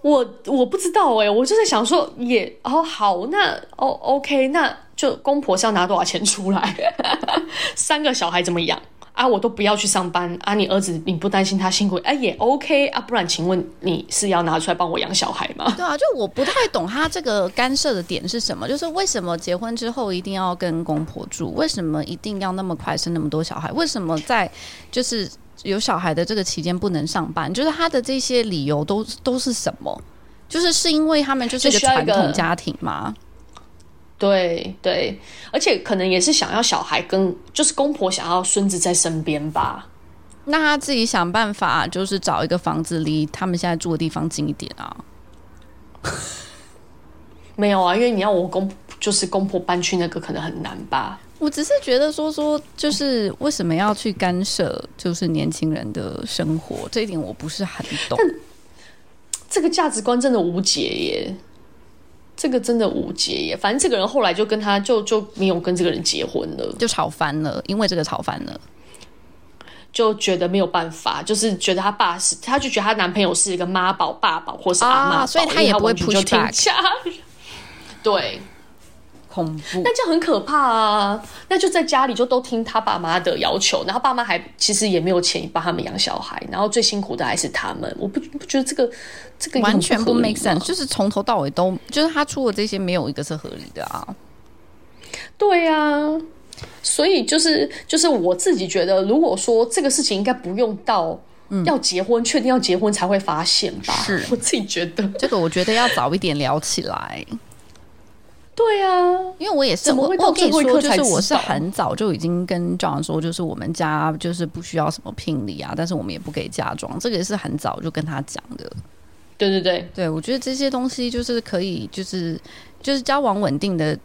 我我不知道哎、我就在想说也哦好，那哦 OK，那就公婆是要拿多少钱出来？三个小孩怎么养？啊，我都不要去上班啊！你儿子你不担心他辛苦？哎、也 OK 啊，不然请问你是要拿出来帮我养小孩吗？对啊，就我不太懂他这个干涉的点是什么？就是为什么结婚之后一定要跟公婆住？为什么一定要那么快生那么多小孩？为什么在就是有小孩的这个期间不能上班？就是他的这些理由都都是什么？就是是因为他们就是一个传统家庭吗？对对，而且可能也是想要小孩跟就是公婆想要孙子在身边吧。那他自己想办法，就是找一个房子离他们现在住的地方近一点啊。没有啊，因为你要我公就是公婆搬去那个可能很难吧。我只是觉得说说，就是为什么要去干涉，就是年轻人的生活，这一点我不是很懂。这个价值观真的无解耶。这个真的无解耶，反正这个人后来就跟他就就没有跟这个人结婚了，就吵翻了，因为这个吵翻了，就觉得没有办法，就是觉得他爸是，他就觉得他男朋友是一个妈宝、爸宝或是阿妈、啊，所以他也不会 push back。对。恐怖，那这样很可怕啊！那就在家里就都听他爸妈的要求，然后爸妈还其实也没有钱帮他们养小孩，然后最辛苦的还是他们。我不不觉得这个这个完全不 make sense，就是从头到尾都就是他出的这些没有一个是合理的啊。对啊，所以就是就是我自己觉得，如果说这个事情应该不用到要结婚，确、嗯、定要结婚才会发现吧？是我自己觉得这个，我觉得要早一点聊起来。对啊，因为我也是，我我跟你说，就是我是很早就已经跟 John 说，就是我们家就是不需要什么聘礼啊，但是我们也不给嫁妆，这个也是很早就跟他讲的。对对对，对我觉得这些东西就是可以，就是就是交往稳定的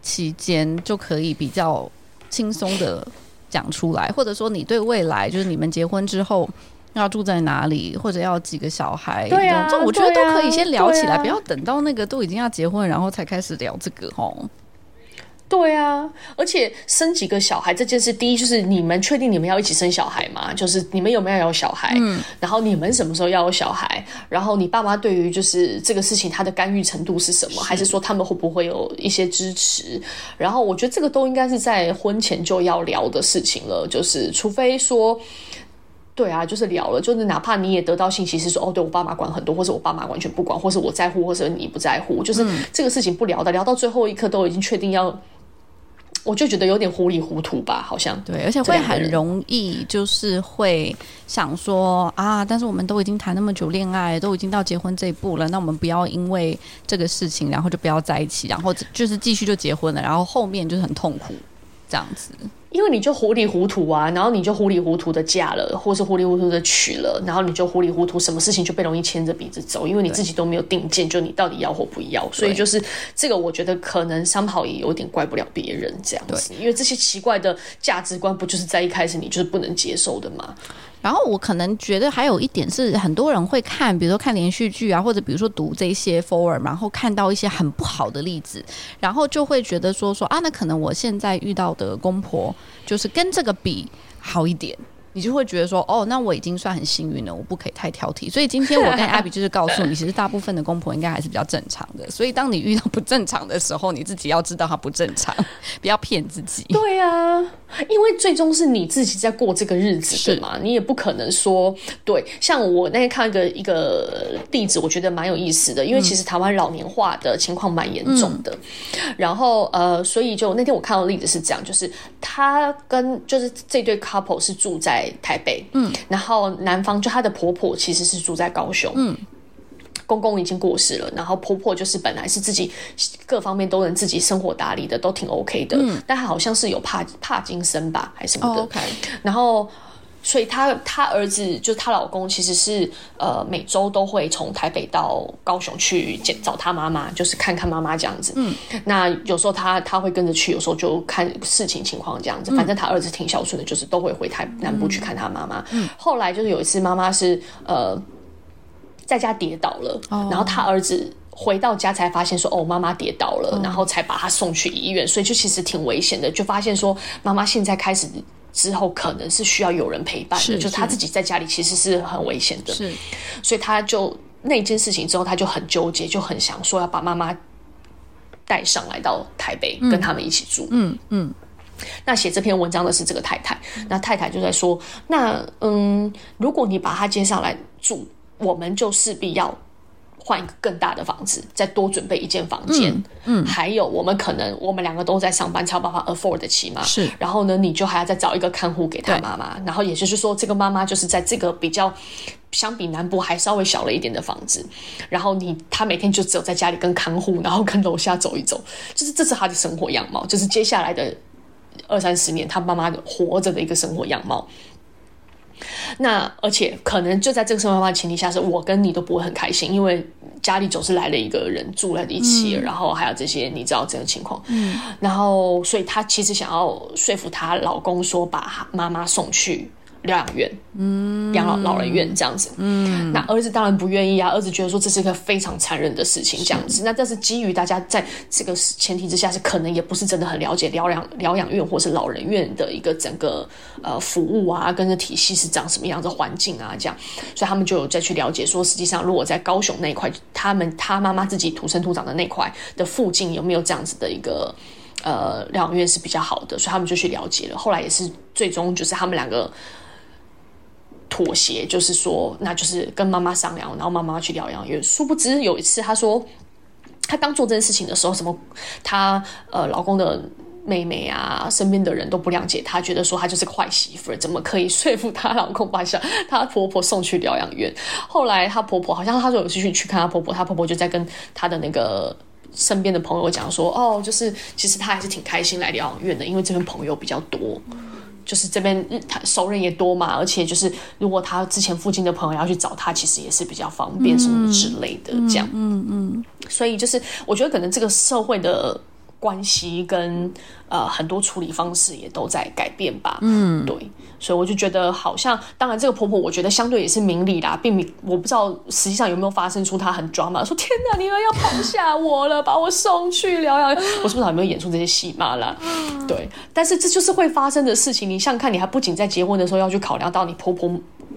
期间就可以比较轻松的讲出来，或者说你对未来就是你们结婚之后。要住在哪里，或者要几个小孩？对啊，这我觉得都可以先聊起来，不要等到那个都已经要结婚，然后才开始聊这个哦。对啊，而且生几个小孩这件事，第一就是你们确定你们要一起生小孩吗？就是你们有没有要有小孩？嗯，然后你们什么时候要有小孩？然后你爸妈对于就是这个事情他的干预程度是什么？是还是说他们会不会有一些支持？然后我觉得这个都应该是在婚前就要聊的事情了，就是除非说。对啊，就是聊了，就是哪怕你也得到信息是说，哦，对我爸妈管很多，或是我爸妈完全不管，或是我在乎，或是你不在乎，就是这个事情不聊的，聊到最后一刻都已经确定要，我就觉得有点糊里糊涂吧，好像对，而且会很容易就是会想说啊，但是我们都已经谈那么久恋爱，都已经到结婚这一步了，那我们不要因为这个事情，然后就不要在一起，然后就是继续就结婚了，然后后面就是很痛苦这样子。因为你就糊里糊涂啊，然后你就糊里糊涂的嫁了，或是糊里糊涂的娶了，然后你就糊里糊涂，什么事情就被容易牵着鼻子走，因为你自己都没有定见，就你到底要或不要，所以就是这个，我觉得可能 somehow 也有点怪不了别人这样子，因为这些奇怪的价值观不就是在一开始你就是不能接受的吗？然后我可能觉得还有一点是，很多人会看，比如说看连续剧啊，或者比如说读这些 forum，然后看到一些很不好的例子，然后就会觉得说说啊，那可能我现在遇到的公婆就是跟这个比好一点。你就会觉得说，哦，那我已经算很幸运了，我不可以太挑剔。所以今天我跟 Abby 就是告诉你，其实大部分的公婆应该还是比较正常的。所以当你遇到不正常的时候，你自己要知道他不正常，不要骗自己。对啊，因为最终是你自己在过这个日子，对吗？你也不可能说，对。像我那天看一个一个例子，我觉得蛮有意思的，因为其实台湾老年化的情况蛮严重的。嗯、然后呃，所以就那天我看到的例子是这样，就是他跟就是这对 couple 是住在。台北，嗯，然后男方就她的婆婆其实是住在高雄，嗯，公公已经过世了，然后婆婆就是本来是自己各方面都能自己生活打理的，都挺 OK 的，嗯，但她好像是有帕帕金森吧，还是什么的，哦，OK，然后所以她她儿子就她老公其实是呃每周都会从台北到高雄去见找他妈妈，就是看看妈妈这样子。嗯，那有时候他他会跟着去，有时候就看事情情况这样子。反正他儿子挺孝顺的，就是都会回台南部去看他妈妈。嗯，后来就是有一次妈妈是呃在家跌倒了，哦、然后他儿子。回到家才发现说哦，妈妈跌倒了，然后才把她送去医院，所以就其实挺危险的。就发现说妈妈现在开始之后可能是需要有人陪伴的，就他自己在家里其实是很危险的。是，所以他就那件事情之后，他就很纠结，就很想说要把妈妈带上来到台北，嗯、跟他们一起住。嗯嗯。那写这篇文章的是这个太太，那太太就在说，那嗯，如果你把她接上来住，我们就势必要。换一个更大的房子，再多准备一间房间。嗯，嗯，还有我们可能我们两个都在上班，才有办法 afford 得起嘛。是，然后呢，你就还要再找一个看护给他妈妈。然后也就是说，这个妈妈就是在这个比较相比南部还稍微小了一点的房子。然后你他每天就只有在家里跟看护，然后跟楼下走一走，就是这是他的生活样貌，就是接下来的二三十年他妈妈活着的一个生活样貌。那而且可能就在这个生活化的前提下，是我跟你都不会很开心，因为家里总是来了一个人住在一起，嗯、然后还有这些你知道这个情况，嗯，然后所以她其实想要说服她老公说把妈妈送去。疗养院，嗯，养老老人院这样子，嗯，那儿子当然不愿意啊。儿子觉得说这是一个非常残忍的事情，这样子。那这是基于大家在这个前提之下，是可能也不是真的很了解疗养疗养院或是老人院的一个整个呃服务啊，跟着体系是长什么样的环境啊，这样。所以他们就有再去了解说，实际上如果在高雄那一块，他们他妈妈自己土生土长的那块的附近有没有这样子的一个呃疗养院是比较好的，所以他们就去了解了。后来也是最终就是他们两个。妥协就是说，那就是跟妈妈商量，然后妈妈去疗养院。殊不知有一次，她说她刚做这件事情的时候，什么她呃老公的妹妹啊，身边的人都不谅解她，觉得说她就是个坏媳妇，怎么可以说服她老公把她婆婆送去疗养院？后来她婆婆好像她说有次去去看她婆婆，她婆婆就在跟她的那个身边的朋友讲说，哦，就是其实她还是挺开心来疗养院的，因为这边朋友比较多。就是这边他熟人也多嘛，而且就是如果他之前附近的朋友要去找他，其实也是比较方便什么之类的，这样，嗯嗯，嗯，所以就是我觉得可能这个社会的。关系跟呃很多处理方式也都在改变吧，嗯，对，所以我就觉得好像，当然这个婆婆我觉得相对也是明理啦，并没我不知道实际上有没有发生出她很抓马，说天哪，你们要抛下我了，把我送去疗养，我是不知道有没有演出这些戏码啦，对，但是这就是会发生的事情，你想看，你还不仅在结婚的时候要去考量到你婆婆。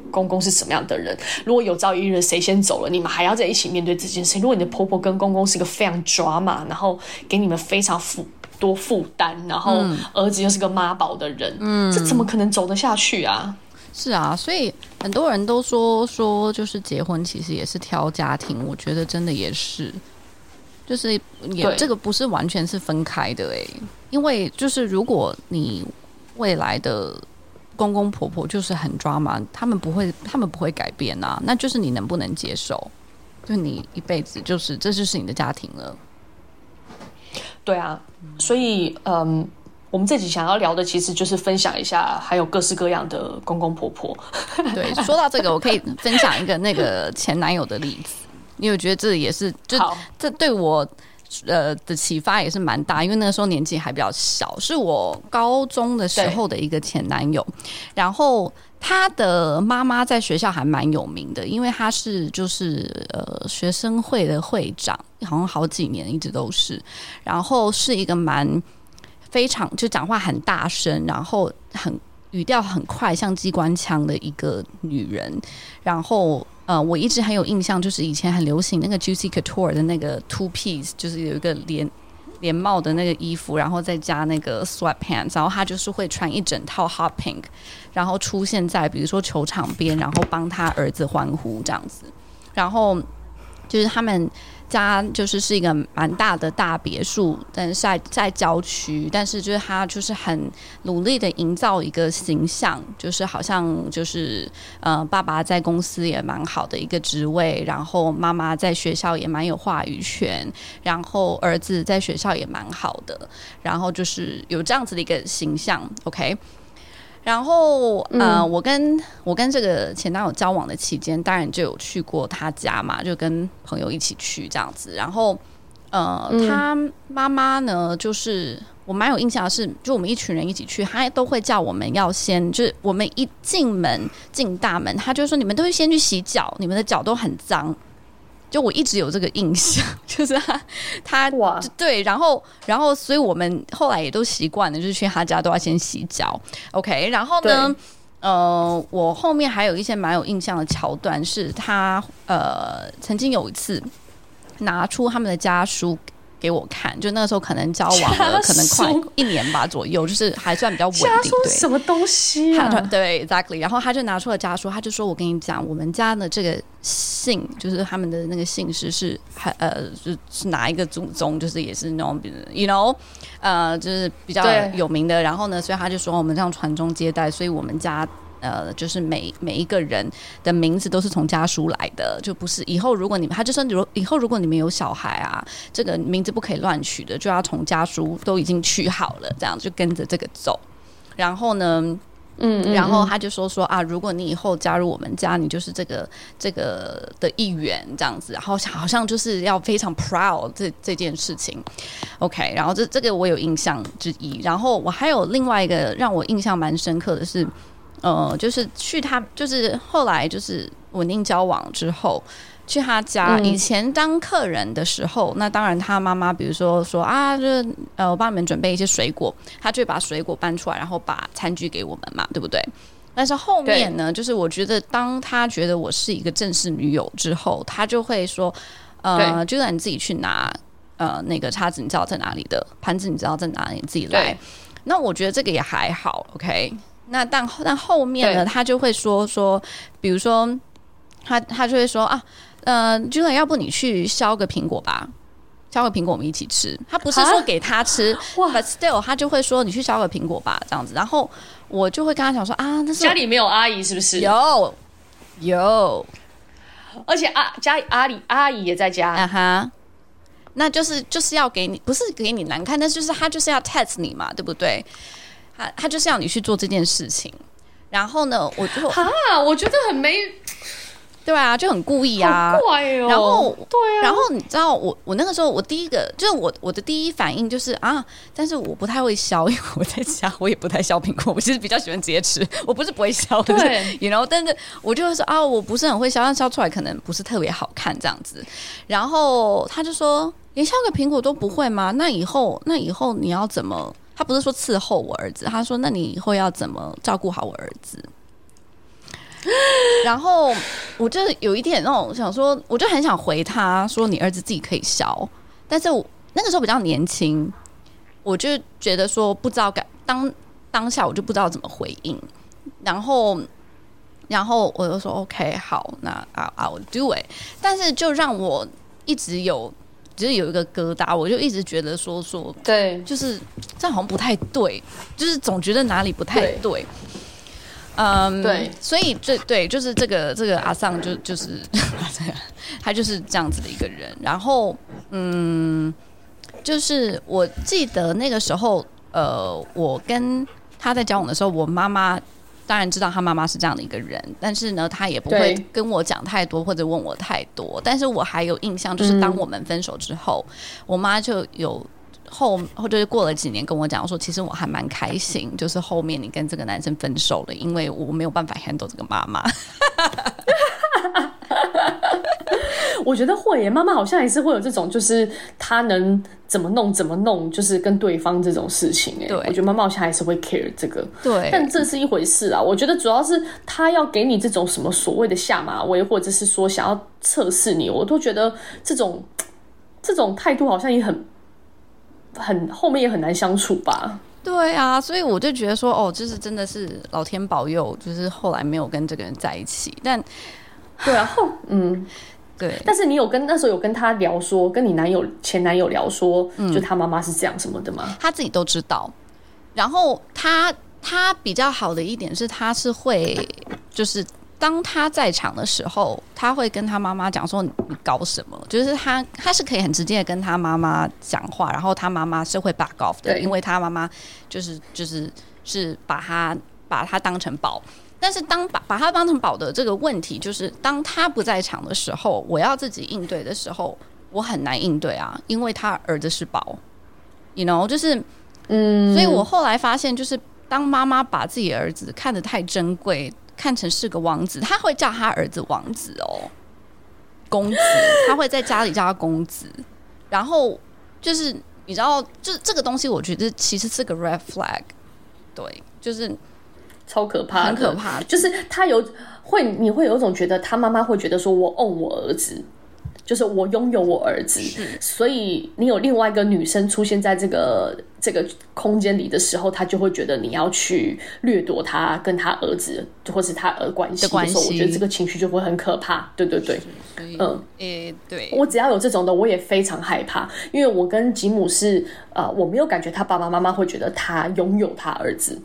公公是什么样的人？如果有朝一日谁先走了，你们还要在一起面对这件事情。如果你的婆婆跟公公是一个非常抓马，然后给你们非常负多负担，然后儿子又是个妈宝的人，嗯，这怎么可能走得下去啊？是啊，所以很多人都说说，就是结婚其实也是挑家庭。我觉得真的也是，就是也这个不是完全是分开的哎，因为就是如果你未来的。公公婆婆就是很抓马，他们不会，他们不会改变啊。那就是你能不能接受？就你一辈子就是，这就是你的家庭了。对啊，所以嗯，我们这集想要聊的其实就是分享一下，还有各式各样的公公婆婆。对，说到这个，我可以分享一个那个前男友的例子，因为我觉得这也是，就这对我。呃的启发也是蛮大，因为那个时候年纪还比较小，是我高中的时候的一个前男友。然后他的妈妈在学校还蛮有名的，因为他是就是呃学生会的会长，好像好几年一直都是。然后是一个蛮非常就讲话很大声，然后很语调很快，像机关枪的一个女人。然后。呃，我一直很有印象，就是以前很流行那个 Juicy Couture 的那个 two piece，就是有一个连连帽的那个衣服，然后再加那个 sweatpants，然后他就是会穿一整套 hot pink，然后出现在比如说球场边，然后帮他儿子欢呼这样子，然后就是他们。家就是是一个蛮大的大别墅，但是在在郊区，但是就是他就是很努力的营造一个形象，就是好像就是呃爸爸在公司也蛮好的一个职位，然后妈妈在学校也蛮有话语权，然后儿子在学校也蛮好的，然后就是有这样子的一个形象，OK。然后呃，我跟我跟这个前男友交往的期间，当然就有去过他家嘛，就跟朋友一起去这样子。然后呃，他妈妈呢，就是我蛮有印象的是，就我们一群人一起去，他都会叫我们要先，就是我们一进门进大门，他就说你们都会先去洗脚，你们的脚都很脏。就我一直有这个印象，就是他他对，然后然后所以我们后来也都习惯了，就是去他家都要先洗脚，OK。然后呢，呃，我后面还有一些蛮有印象的桥段，是他呃曾经有一次拿出他们的家书。给我看，就那个时候可能交往了，可能快一年吧左右，就是还算比较稳定。家书什么东西啊？对，exactly。然后他就拿出了家书，他就说：“我跟你讲，我们家的这个姓，就是他们的那个姓氏是还呃，就是哪一个祖宗，就是也是那种，you know，呃，就是比较有名的。然后呢，所以他就说我们这样传宗接代，所以我们家。”呃，就是每每一个人的名字都是从家书来的，就不是以后如果你们他就说，如以后如果你们有小孩啊，这个名字不可以乱取的，就要从家书都已经取好了，这样就跟着这个走。然后呢，嗯，然后他就说说啊，如果你以后加入我们家，你就是这个这个的一员，这样子。然后好像就是要非常 proud 这这件事情。OK，然后这这个我有印象之一。然后我还有另外一个让我印象蛮深刻的是。呃，就是去他，就是后来就是稳定交往之后，去他家。以前当客人的时候，嗯、那当然他妈妈，比如说说啊，就是呃，我帮你们准备一些水果，他就会把水果搬出来，然后把餐具给我们嘛，对不对？但是后面呢，就是我觉得当他觉得我是一个正式女友之后，他就会说，呃，就让你自己去拿，呃，那个叉子你知道在哪里的，盘子你知道在哪里，你自己来。那我觉得这个也还好，OK。那但但后面呢，他就会说说，比如说，他他就会说啊，呃，Julian，要不你去削个苹果吧，削个苹果我们一起吃。他不是说给他吃，but still，他就会说你去削个苹果吧，这样子。然后我就会跟他讲说啊，那是家里没有阿姨是不是？有有，而且阿家里阿里阿姨也在家，啊哈，那就是就是要给你，不是给你难看，但是就是他就是要 test 你嘛，对不对？他他就是要你去做这件事情，然后呢，我就啊，我觉得很没，对啊，就很故意啊，怪哦。然后对啊，然后你知道我我那个时候我第一个就是我我的第一反应就是啊，但是我不太会削，因为我在家我也不太削苹果，我其实比较喜欢直接吃，我不是不会削，对，you know，但是我就是说啊，我不是很会削，但削出来可能不是特别好看这样子。然后他就说，连削个苹果都不会吗？那以后那以后你要怎么？他不是说伺候我儿子，他说：“那你以后要怎么照顾好我儿子？” 然后我就有一点那种想说，我就很想回他说：“你儿子自己可以消。”但是我那个时候比较年轻，我就觉得说不知道该当当下我就不知道怎么回应。然后，然后我就说：“OK，好，那 I'll do it。”但是就让我一直有。只是有一个疙瘩，我就一直觉得说说，对，就是这样好像不太对，就是总觉得哪里不太对。对嗯，对，所以这对就是这个这个阿桑就就是他就是这样子的一个人。然后嗯，就是我记得那个时候，呃，我跟他在交往的时候，我妈妈。当然知道他妈妈是这样的一个人，但是呢，他也不会跟我讲太多或者问我太多。但是我还有印象，就是当我们分手之后，嗯、我妈就有后或者是过了几年跟我讲说，其实我还蛮开心，就是后面你跟这个男生分手了，因为我没有办法 handle 这个妈妈。我觉得会耶，妈妈好像也是会有这种，就是她能怎么弄怎么弄，就是跟对方这种事情。哎，对，我觉得妈妈好像还是会 care 这个。对，但这是一回事啊。我觉得主要是她要给你这种什么所谓的下马威，或者是说想要测试你，我都觉得这种这种态度好像也很很后面也很难相处吧。对啊，所以我就觉得说，哦，就是真的是老天保佑，就是后来没有跟这个人在一起。但对啊，后嗯。对，但是你有跟那时候有跟他聊说，跟你男友前男友聊说，嗯，就他妈妈是这样什么的吗？他自己都知道。然后他他比较好的一点是，他是会就是当他在场的时候，他会跟他妈妈讲说，你搞什么？就是他他是可以很直接的跟他妈妈讲话，然后他妈妈是会 back off 的，因为他妈妈就是就是是把他。把他当成宝。但是当把把他当成宝的这个问题，就是当他不在场的时候，我要自己应对的时候，我很难应对啊，因为他儿子是宝，you know，就是，嗯，所以我后来发现，就是当妈妈把自己儿子看得太珍贵，看成是个王子，他会叫他儿子王子哦，公子，他会在家里叫他公子，然后就是你知道，就是这个东西，我觉得其实是个 red flag，对，就是。超可怕，很可怕。就是他有会，你会有一种觉得他妈妈会觉得说，我 own 我儿子，就是我拥有我儿子。所以你有另外一个女生出现在这个这个空间里的时候，他就会觉得你要去掠夺他跟他儿子或是他儿关系。的时候，我觉得这个情绪就会很可怕。对对对，嗯，诶，对，我只要有这种的，我也非常害怕，因为我跟吉姆是呃，我没有感觉他爸爸妈妈会觉得他拥有他儿子。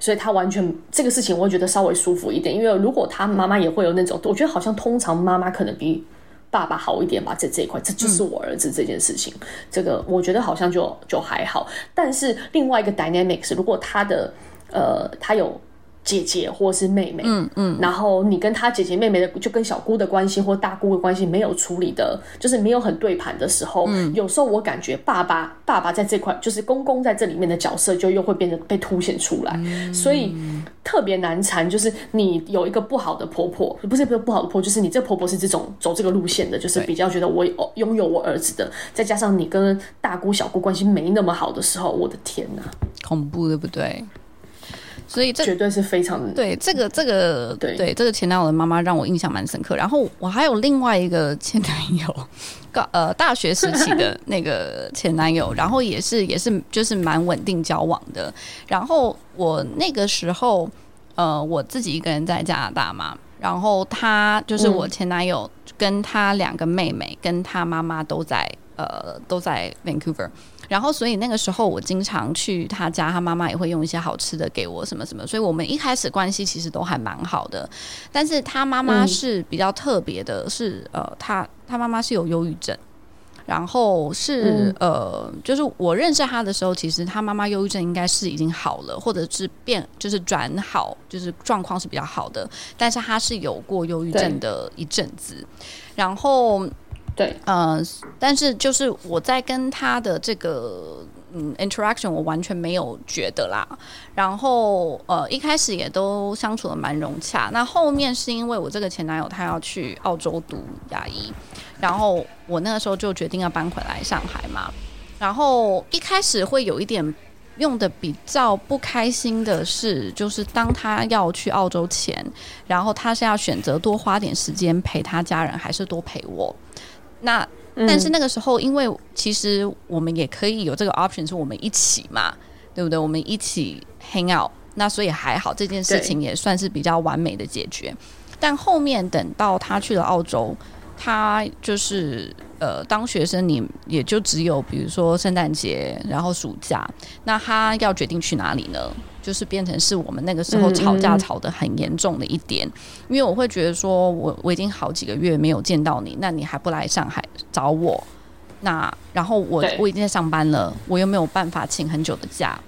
所以他完全这个事情，我会觉得稍微舒服一点。因为如果他妈妈也会有那种，我觉得好像通常妈妈可能比爸爸好一点吧，在这一块，这就是我儿子这件事情，嗯、这个我觉得好像就就还好。但是另外一个 dynamics，如果他的呃，他有。姐姐或是妹妹，嗯嗯，然后你跟他姐姐妹妹的，就跟小姑的关系或大姑的关系没有处理的，就是没有很对盘的时候，嗯，有时候我感觉爸爸爸爸在这块，就是公公在这里面的角色，就又会变得被凸显出来，嗯，所以特别难缠。就是你有一个不好的婆婆，不是不是不好的婆婆，就是你这婆婆是这种走这个路线的，就是比较觉得我拥有我儿子的，再加上你跟大姑小姑关系没那么好的时候，我的天哪，恐怖对不对？所以这绝对是非常的对这个这个对对这个前男友的妈妈让我印象蛮深刻。然后我还有另外一个前男友，高呃大学时期的那个前男友，然后也是也是就是蛮稳定交往的。然后我那个时候呃我自己一个人在加拿大嘛，然后他就是我前男友跟他两个妹妹跟他妈妈都在呃都在 Vancouver。然后，所以那个时候我经常去他家，他妈妈也会用一些好吃的给我，什么什么。所以我们一开始关系其实都还蛮好的。但是他妈妈是比较特别的是，是呃，他他妈妈是有忧郁症，然后是呃，就是我认识他的时候，其实他妈妈忧郁症应该是已经好了，或者是变就是转好，就是状况是比较好的。但是他是有过忧郁症的一阵子，然后。对，呃，但是就是我在跟他的这个嗯 interaction，我完全没有觉得啦。然后呃，一开始也都相处得蛮融洽。那后面是因为我这个前男友他要去澳洲读牙医，然后我那个时候就决定要搬回来上海嘛。然后一开始会有一点用的比较不开心的是，就是当他要去澳洲前，然后他是要选择多花点时间陪他家人，还是多陪我？那但是那个时候，因为其实我们也可以有这个 option，是我们一起嘛，对不对？我们一起 hang out，那所以还好，这件事情也算是比较完美的解决。但后面等到他去了澳洲，他就是呃，当学生你也就只有比如说圣诞节，然后暑假，那他要决定去哪里呢？就是变成是我们那个时候吵架吵得很严重的一点，嗯嗯，因为我会觉得说，我我已经好几个月没有见到你，那你还不来上海找我，那然后我我已经在上班了，我又没有办法请很久的假，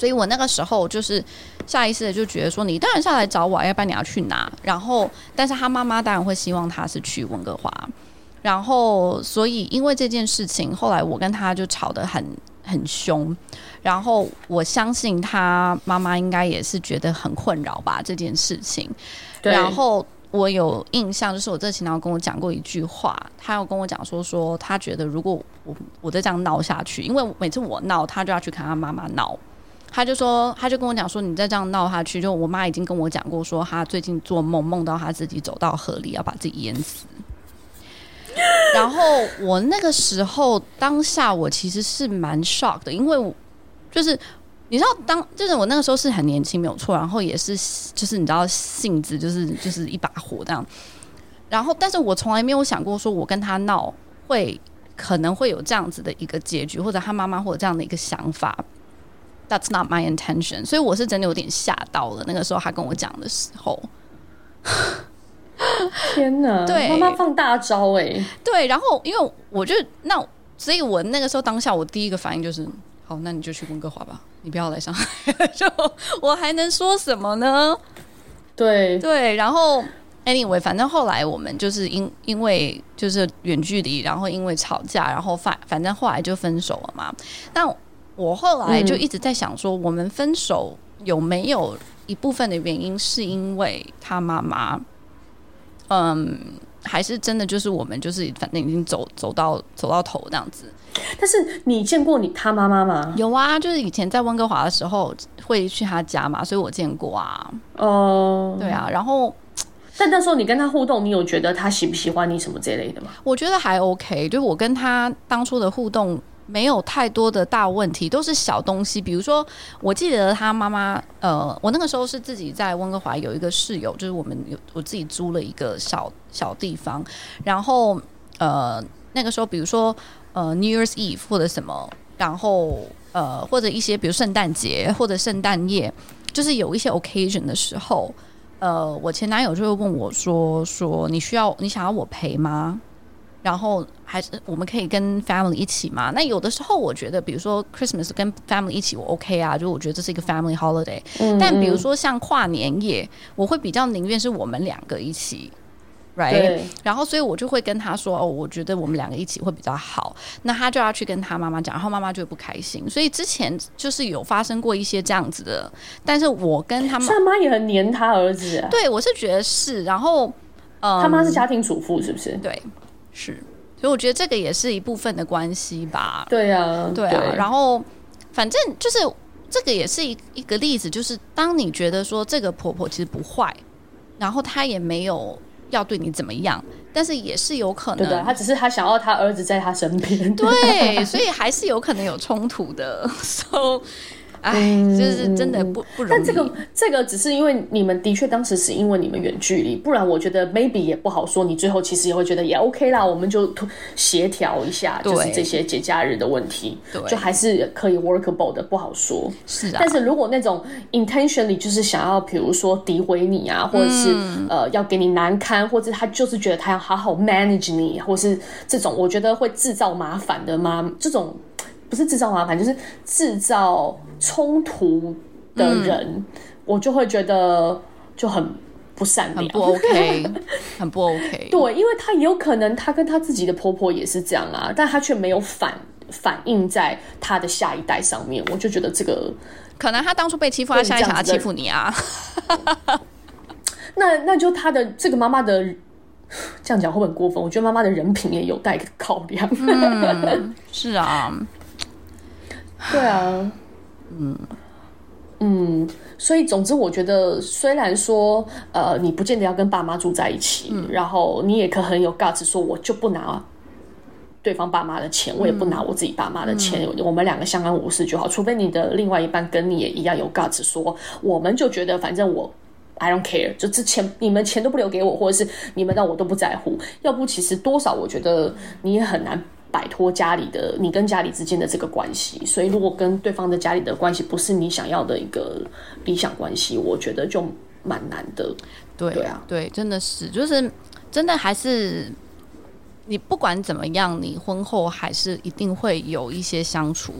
所以我那个时候就是下意识的就觉得说，你当然下来找我，要不然你要去哪？然后，但是他妈妈当然会希望他是去温哥华，然后所以因为这件事情，后来我跟他就吵得很很凶。然后我相信他妈妈应该也是觉得很困扰吧，这件事情。然后我有印象，就是我这前男友跟我讲过一句话，他有跟我讲说说他觉得如果我我再这样闹下去，因为每次我闹，他就要去看他妈妈闹。他就说，他就跟我讲说，你再这样闹下去，就我妈已经跟我讲过，说她最近做梦梦到她自己走到河里，要把自己淹死。然后我那个时候当下我其实是蛮 shock 的，因为。就是你知道，当就是我那个时候是很年轻，没有错，然后也是就是你知道性子就是就是一把火这样，然后但是我从来没有想过说我跟他闹会可能会有这样子的一个结局，或者他妈妈或者这样的一个想法，That's not my intention。所以我是真的有点吓到了。那个时候他跟我讲的时候，天哪，对，妈妈放大招诶、欸，对，然后因为我就那，所以我那个时候当下我第一个反应就是。好，那你就去温哥华吧，你不要来上海。就我还能说什么呢？对对，然后 anyway，反正后来我们就是因因为就是远距离，然后因为吵架，然后反反正后来就分手了嘛。那我后来就一直在想说，我们分手有没有一部分的原因是因为他妈妈？嗯，还是真的就是我们就是反正已经走走到走到头这样子。但是你见过你他妈妈吗？有啊，就是以前在温哥华的时候会去他家嘛，所以我见过啊。哦，对啊，然后但那时候你跟他互动，你有觉得他喜不喜欢你什么这类的吗？我觉得还 OK，就是我跟他当初的互动。没有太多的大问题，都是小东西。比如说，我记得他妈妈，呃，我那个时候是自己在温哥华有一个室友，就是我们有我自己租了一个小小地方，然后呃，那个时候比如说呃 New Year's Eve 或者什么，然后呃或者一些比如圣诞节或者圣诞夜，就是有一些 occasion 的时候，呃，我前男友就会问我说说你需要你想要我陪吗？然后还是我们可以跟 family 一起嘛？那有的时候我觉得，比如说 Christmas 跟 family 一起，我 OK 啊，就我觉得这是一个 family holiday。嗯嗯。但比如说像跨年夜，我会比较宁愿是我们两个一起，right？对。然后所以我就会跟他说，哦，我觉得我们两个一起会比较好。那他就要去跟他妈妈讲，然后妈妈就会不开心。所以之前就是有发生过一些这样子的，但是我跟他妈，他妈也很黏他儿子啊。对，我是觉得是。然后，嗯，他妈是家庭主妇，是不是？对。是，所以我觉得这个也是一部分的关系吧。对啊，对啊。然后，反正就是这个也是一一个例子，就是当你觉得说这个婆婆其实不坏，然后她也没有要对你怎么样，但是也是有可能，对，她只是她想要她儿子在她身边。对，所以还是有可能有冲突的。So 哎，就是真的不不容易。但这个这个只是因为你们的确当时是因为你们远距离，不然我觉得 maybe 也不好说。你最后其实也会觉得也 OK 啦，我们就协调一下，就是这些节假日的问题，对，就还是可以 workable 的，不好说。是啊。但是如果那种 intentionally 就是想要，比如说诋毁你啊，或者是、嗯、呃要给你难堪，或者他就是觉得他要好好 manage 你，或是这种我觉得会制造麻烦的吗？这种。不是制造麻烦，就是制造冲突的人，嗯，我就会觉得就很不善良，很不 OK，很不 OK。对，因为他也有可能，他跟他自己的婆婆也是这样啊，但他却没有反反映在他的下一代上面。我就觉得这个可能他当初被欺负，他现在想要欺负你啊。那那就他的这个妈妈的 这样讲会不会很过分？我觉得妈妈的人品也有待考量。嗯，是啊。对啊，嗯嗯，所以总之，我觉得虽然说，呃，你不见得要跟爸妈住在一起，嗯，然后你也可很有 guts 说，我就不拿对方爸妈的钱，我也不拿我自己爸妈的钱，嗯，我们两个相安无事就好。除非你的另外一半跟你也一样有 guts 说，我们就觉得反正我 I don't care，就之前你们钱都不留给我，或者是你们让我都不在乎。要不，其实多少我觉得你也很难。摆脱家里的你跟家里之间的这个关系，所以如果跟对方的家里的关系不是你想要的一个理想关系，我觉得就蛮难的。对，对啊，对，真的是，就是真的还是你不管怎么样，你婚后还是一定会有一些相处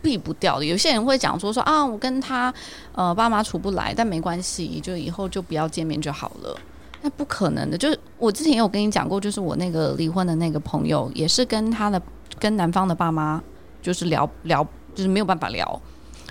避不掉的。有些人会讲说说啊，我跟他呃爸妈处不来，但没关系，就以后就不要见面就好了。那不可能的，就是我之前有跟你讲过，就是我那个离婚的那个朋友，也是跟他的跟男方的爸妈就是聊聊，就是没有办法聊。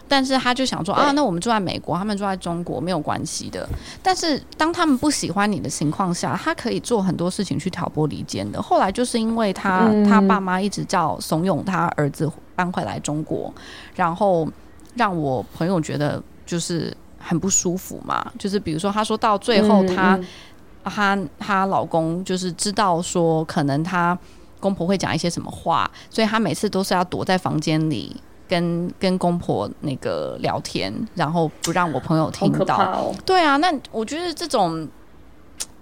但是他就想说啊，那我们住在美国，他们住在中国，没有关系的。但是当他们不喜欢你的情况下，他可以做很多事情去挑拨离间的。后来就是因为他他爸妈一直叫怂恿他儿子搬回来中国，然后让我朋友觉得就是很不舒服嘛。就是比如说，他说到最后他。她她老公就是知道说，可能她公婆会讲一些什么话，所以她每次都是要躲在房间里跟跟公婆那个聊天，然后不让我朋友听到。哦、对啊，那我觉得这种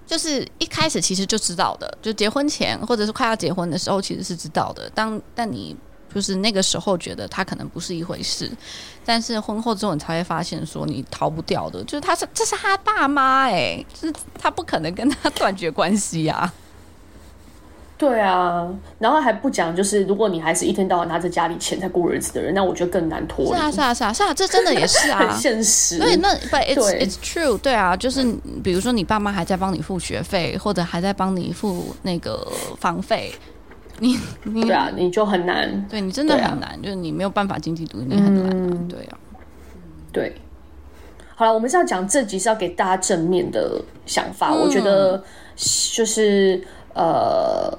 就是一开始其实就知道的，就结婚前或者是快要结婚的时候其实是知道的。当但你。就是那个时候觉得他可能不是一回事，但是婚后之后你才会发现说你逃不掉的，就是他是这是他爸妈哎，就是他不可能跟他 断绝关系呀、啊。对啊，然后还不讲，就是如果你还是一天到晚拿着家里钱在过日子的人，那我觉得更难脱离。是啊，是啊，是啊，是啊，这真的也是啊，很现实。所以，那 But it's it's true，对啊，就是比如说你爸妈还在帮你付学费，或者还在帮你付那个房费，你 你。对啊，你就很难，对你真的很难，啊、就是你没有办法经济独立，你很难、啊嗯，对啊，对。好了，我们是要讲这集是要给大家正面的想法，嗯、我觉得就是呃。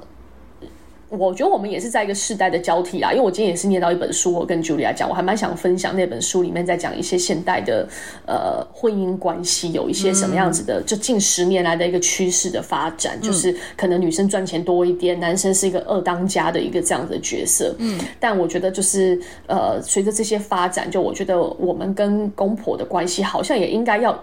我觉得我们也是在一个世代的交替啦，因为我今天也是念到一本书，我跟 Julia 讲，我还蛮想分享那本书里面在讲一些现代的呃婚姻关系有一些什么样子的，就近十年来的一个趋势的发展，就是可能女生赚钱多一点，男生是一个二当家的一个这样的角色。嗯，但我觉得就是呃随着这些发展，就我觉得我们跟公婆的关系好像也应该要。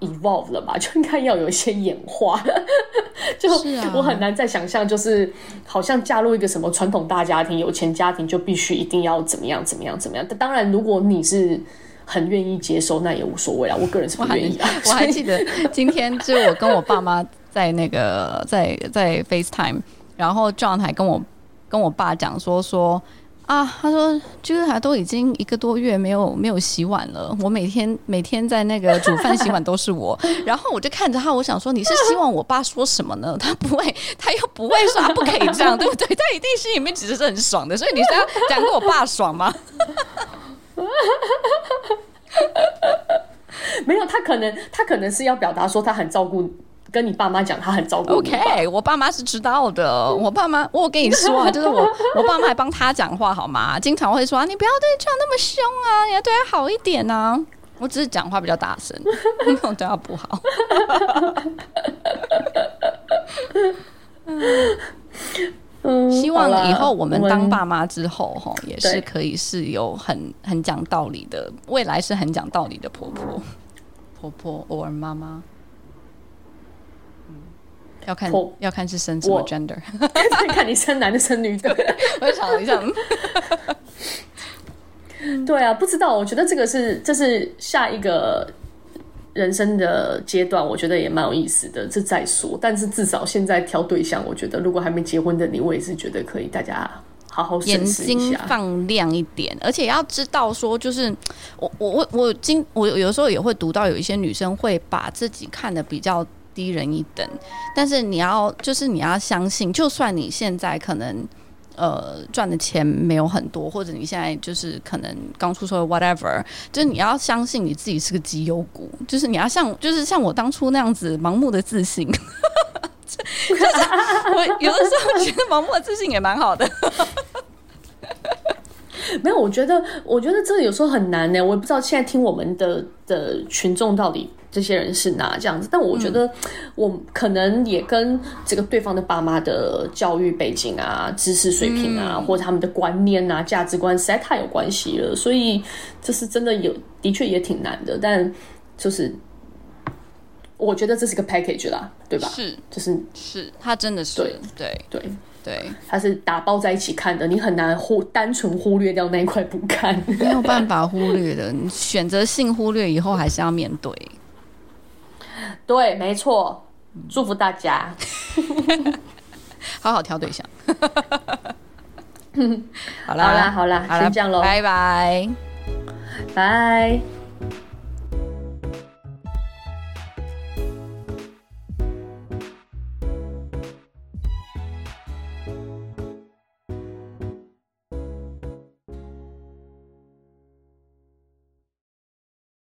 Evolve 了吧，就应该要有一些演化。就我很难再想象，就是好像嫁入一个什么传统大家庭、有钱家庭，就必须一定要怎么样、怎么样、怎么样。但当然，如果你是很愿意接受，那也无所谓啦。我个人是不愿意的。我还记得今天就是我跟我爸妈在那个在在 FaceTime，然后 John 还跟我跟我爸讲说说。啊，他说，就是他都已经一个多月没有没有洗碗了。我每天每天在那个煮饭洗碗都是我，然后我就看着他，我想说，你是希望我爸说什么呢？他不会，他又不会说他不可以这样，对不对？他一定心里面其实是很爽的，所以你是要讲给我爸爽吗？没有，他可能他可能是要表达说他很照顾。跟你爸妈讲，他很照顾你。OK，我爸妈是知道的。我爸妈，我跟你说啊，就是我，我爸妈还帮他讲话，好吗？经常会说，啊你不要对这样那么凶啊，你要对他好一点啊。我只是讲话比较大声，没有对他不好。希望以后我们当爸妈之后，哈，也是可以是有很很讲道理的，未来是很讲道理的婆婆、婆婆或妈妈。要看要看是生什么 gender，看你生男的生女的。我想一下，对啊，不知道。我觉得这个是这是下一个人生的阶段，我觉得也蛮有意思的。这再说，但是至少现在挑对象，我觉得如果还没结婚的你，我也是觉得可以，大家好好眼睛放亮一点，而且要知道说，就是我我我我今我有时候也会读到有一些女生会把自己看的比较。低人一等，但是你要就是你要相信，就算你现在可能呃赚的钱没有很多，或者你现在就是可能刚出社会，whatever，就是你要相信你自己是个绩优股，就是你要像就是像我当初那样子盲目的自信，就是我有的时候觉得盲目的自信也蛮好的。没有，我觉得我觉得这有时候很难呢，我也不知道现在听我们的的群众到底。这些人是哪这样子？但我觉得，我可能也跟这个对方的爸妈的教育背景啊、知识水平啊，或者他们的观念啊、价值观实在太有关系了。所以，这是真的有，的确也挺难的。但就是，我觉得这是个 package 啦，对吧？是，就是是，他真的是对对对对，他是打包在一起看的，你很难忽单纯忽略掉那一块不看，没有办法忽略的。你选择性忽略以后，还是要面对。对，没错，祝福大家，好好挑对象。好啦，好啦，好啦，先这样喽，拜拜，拜。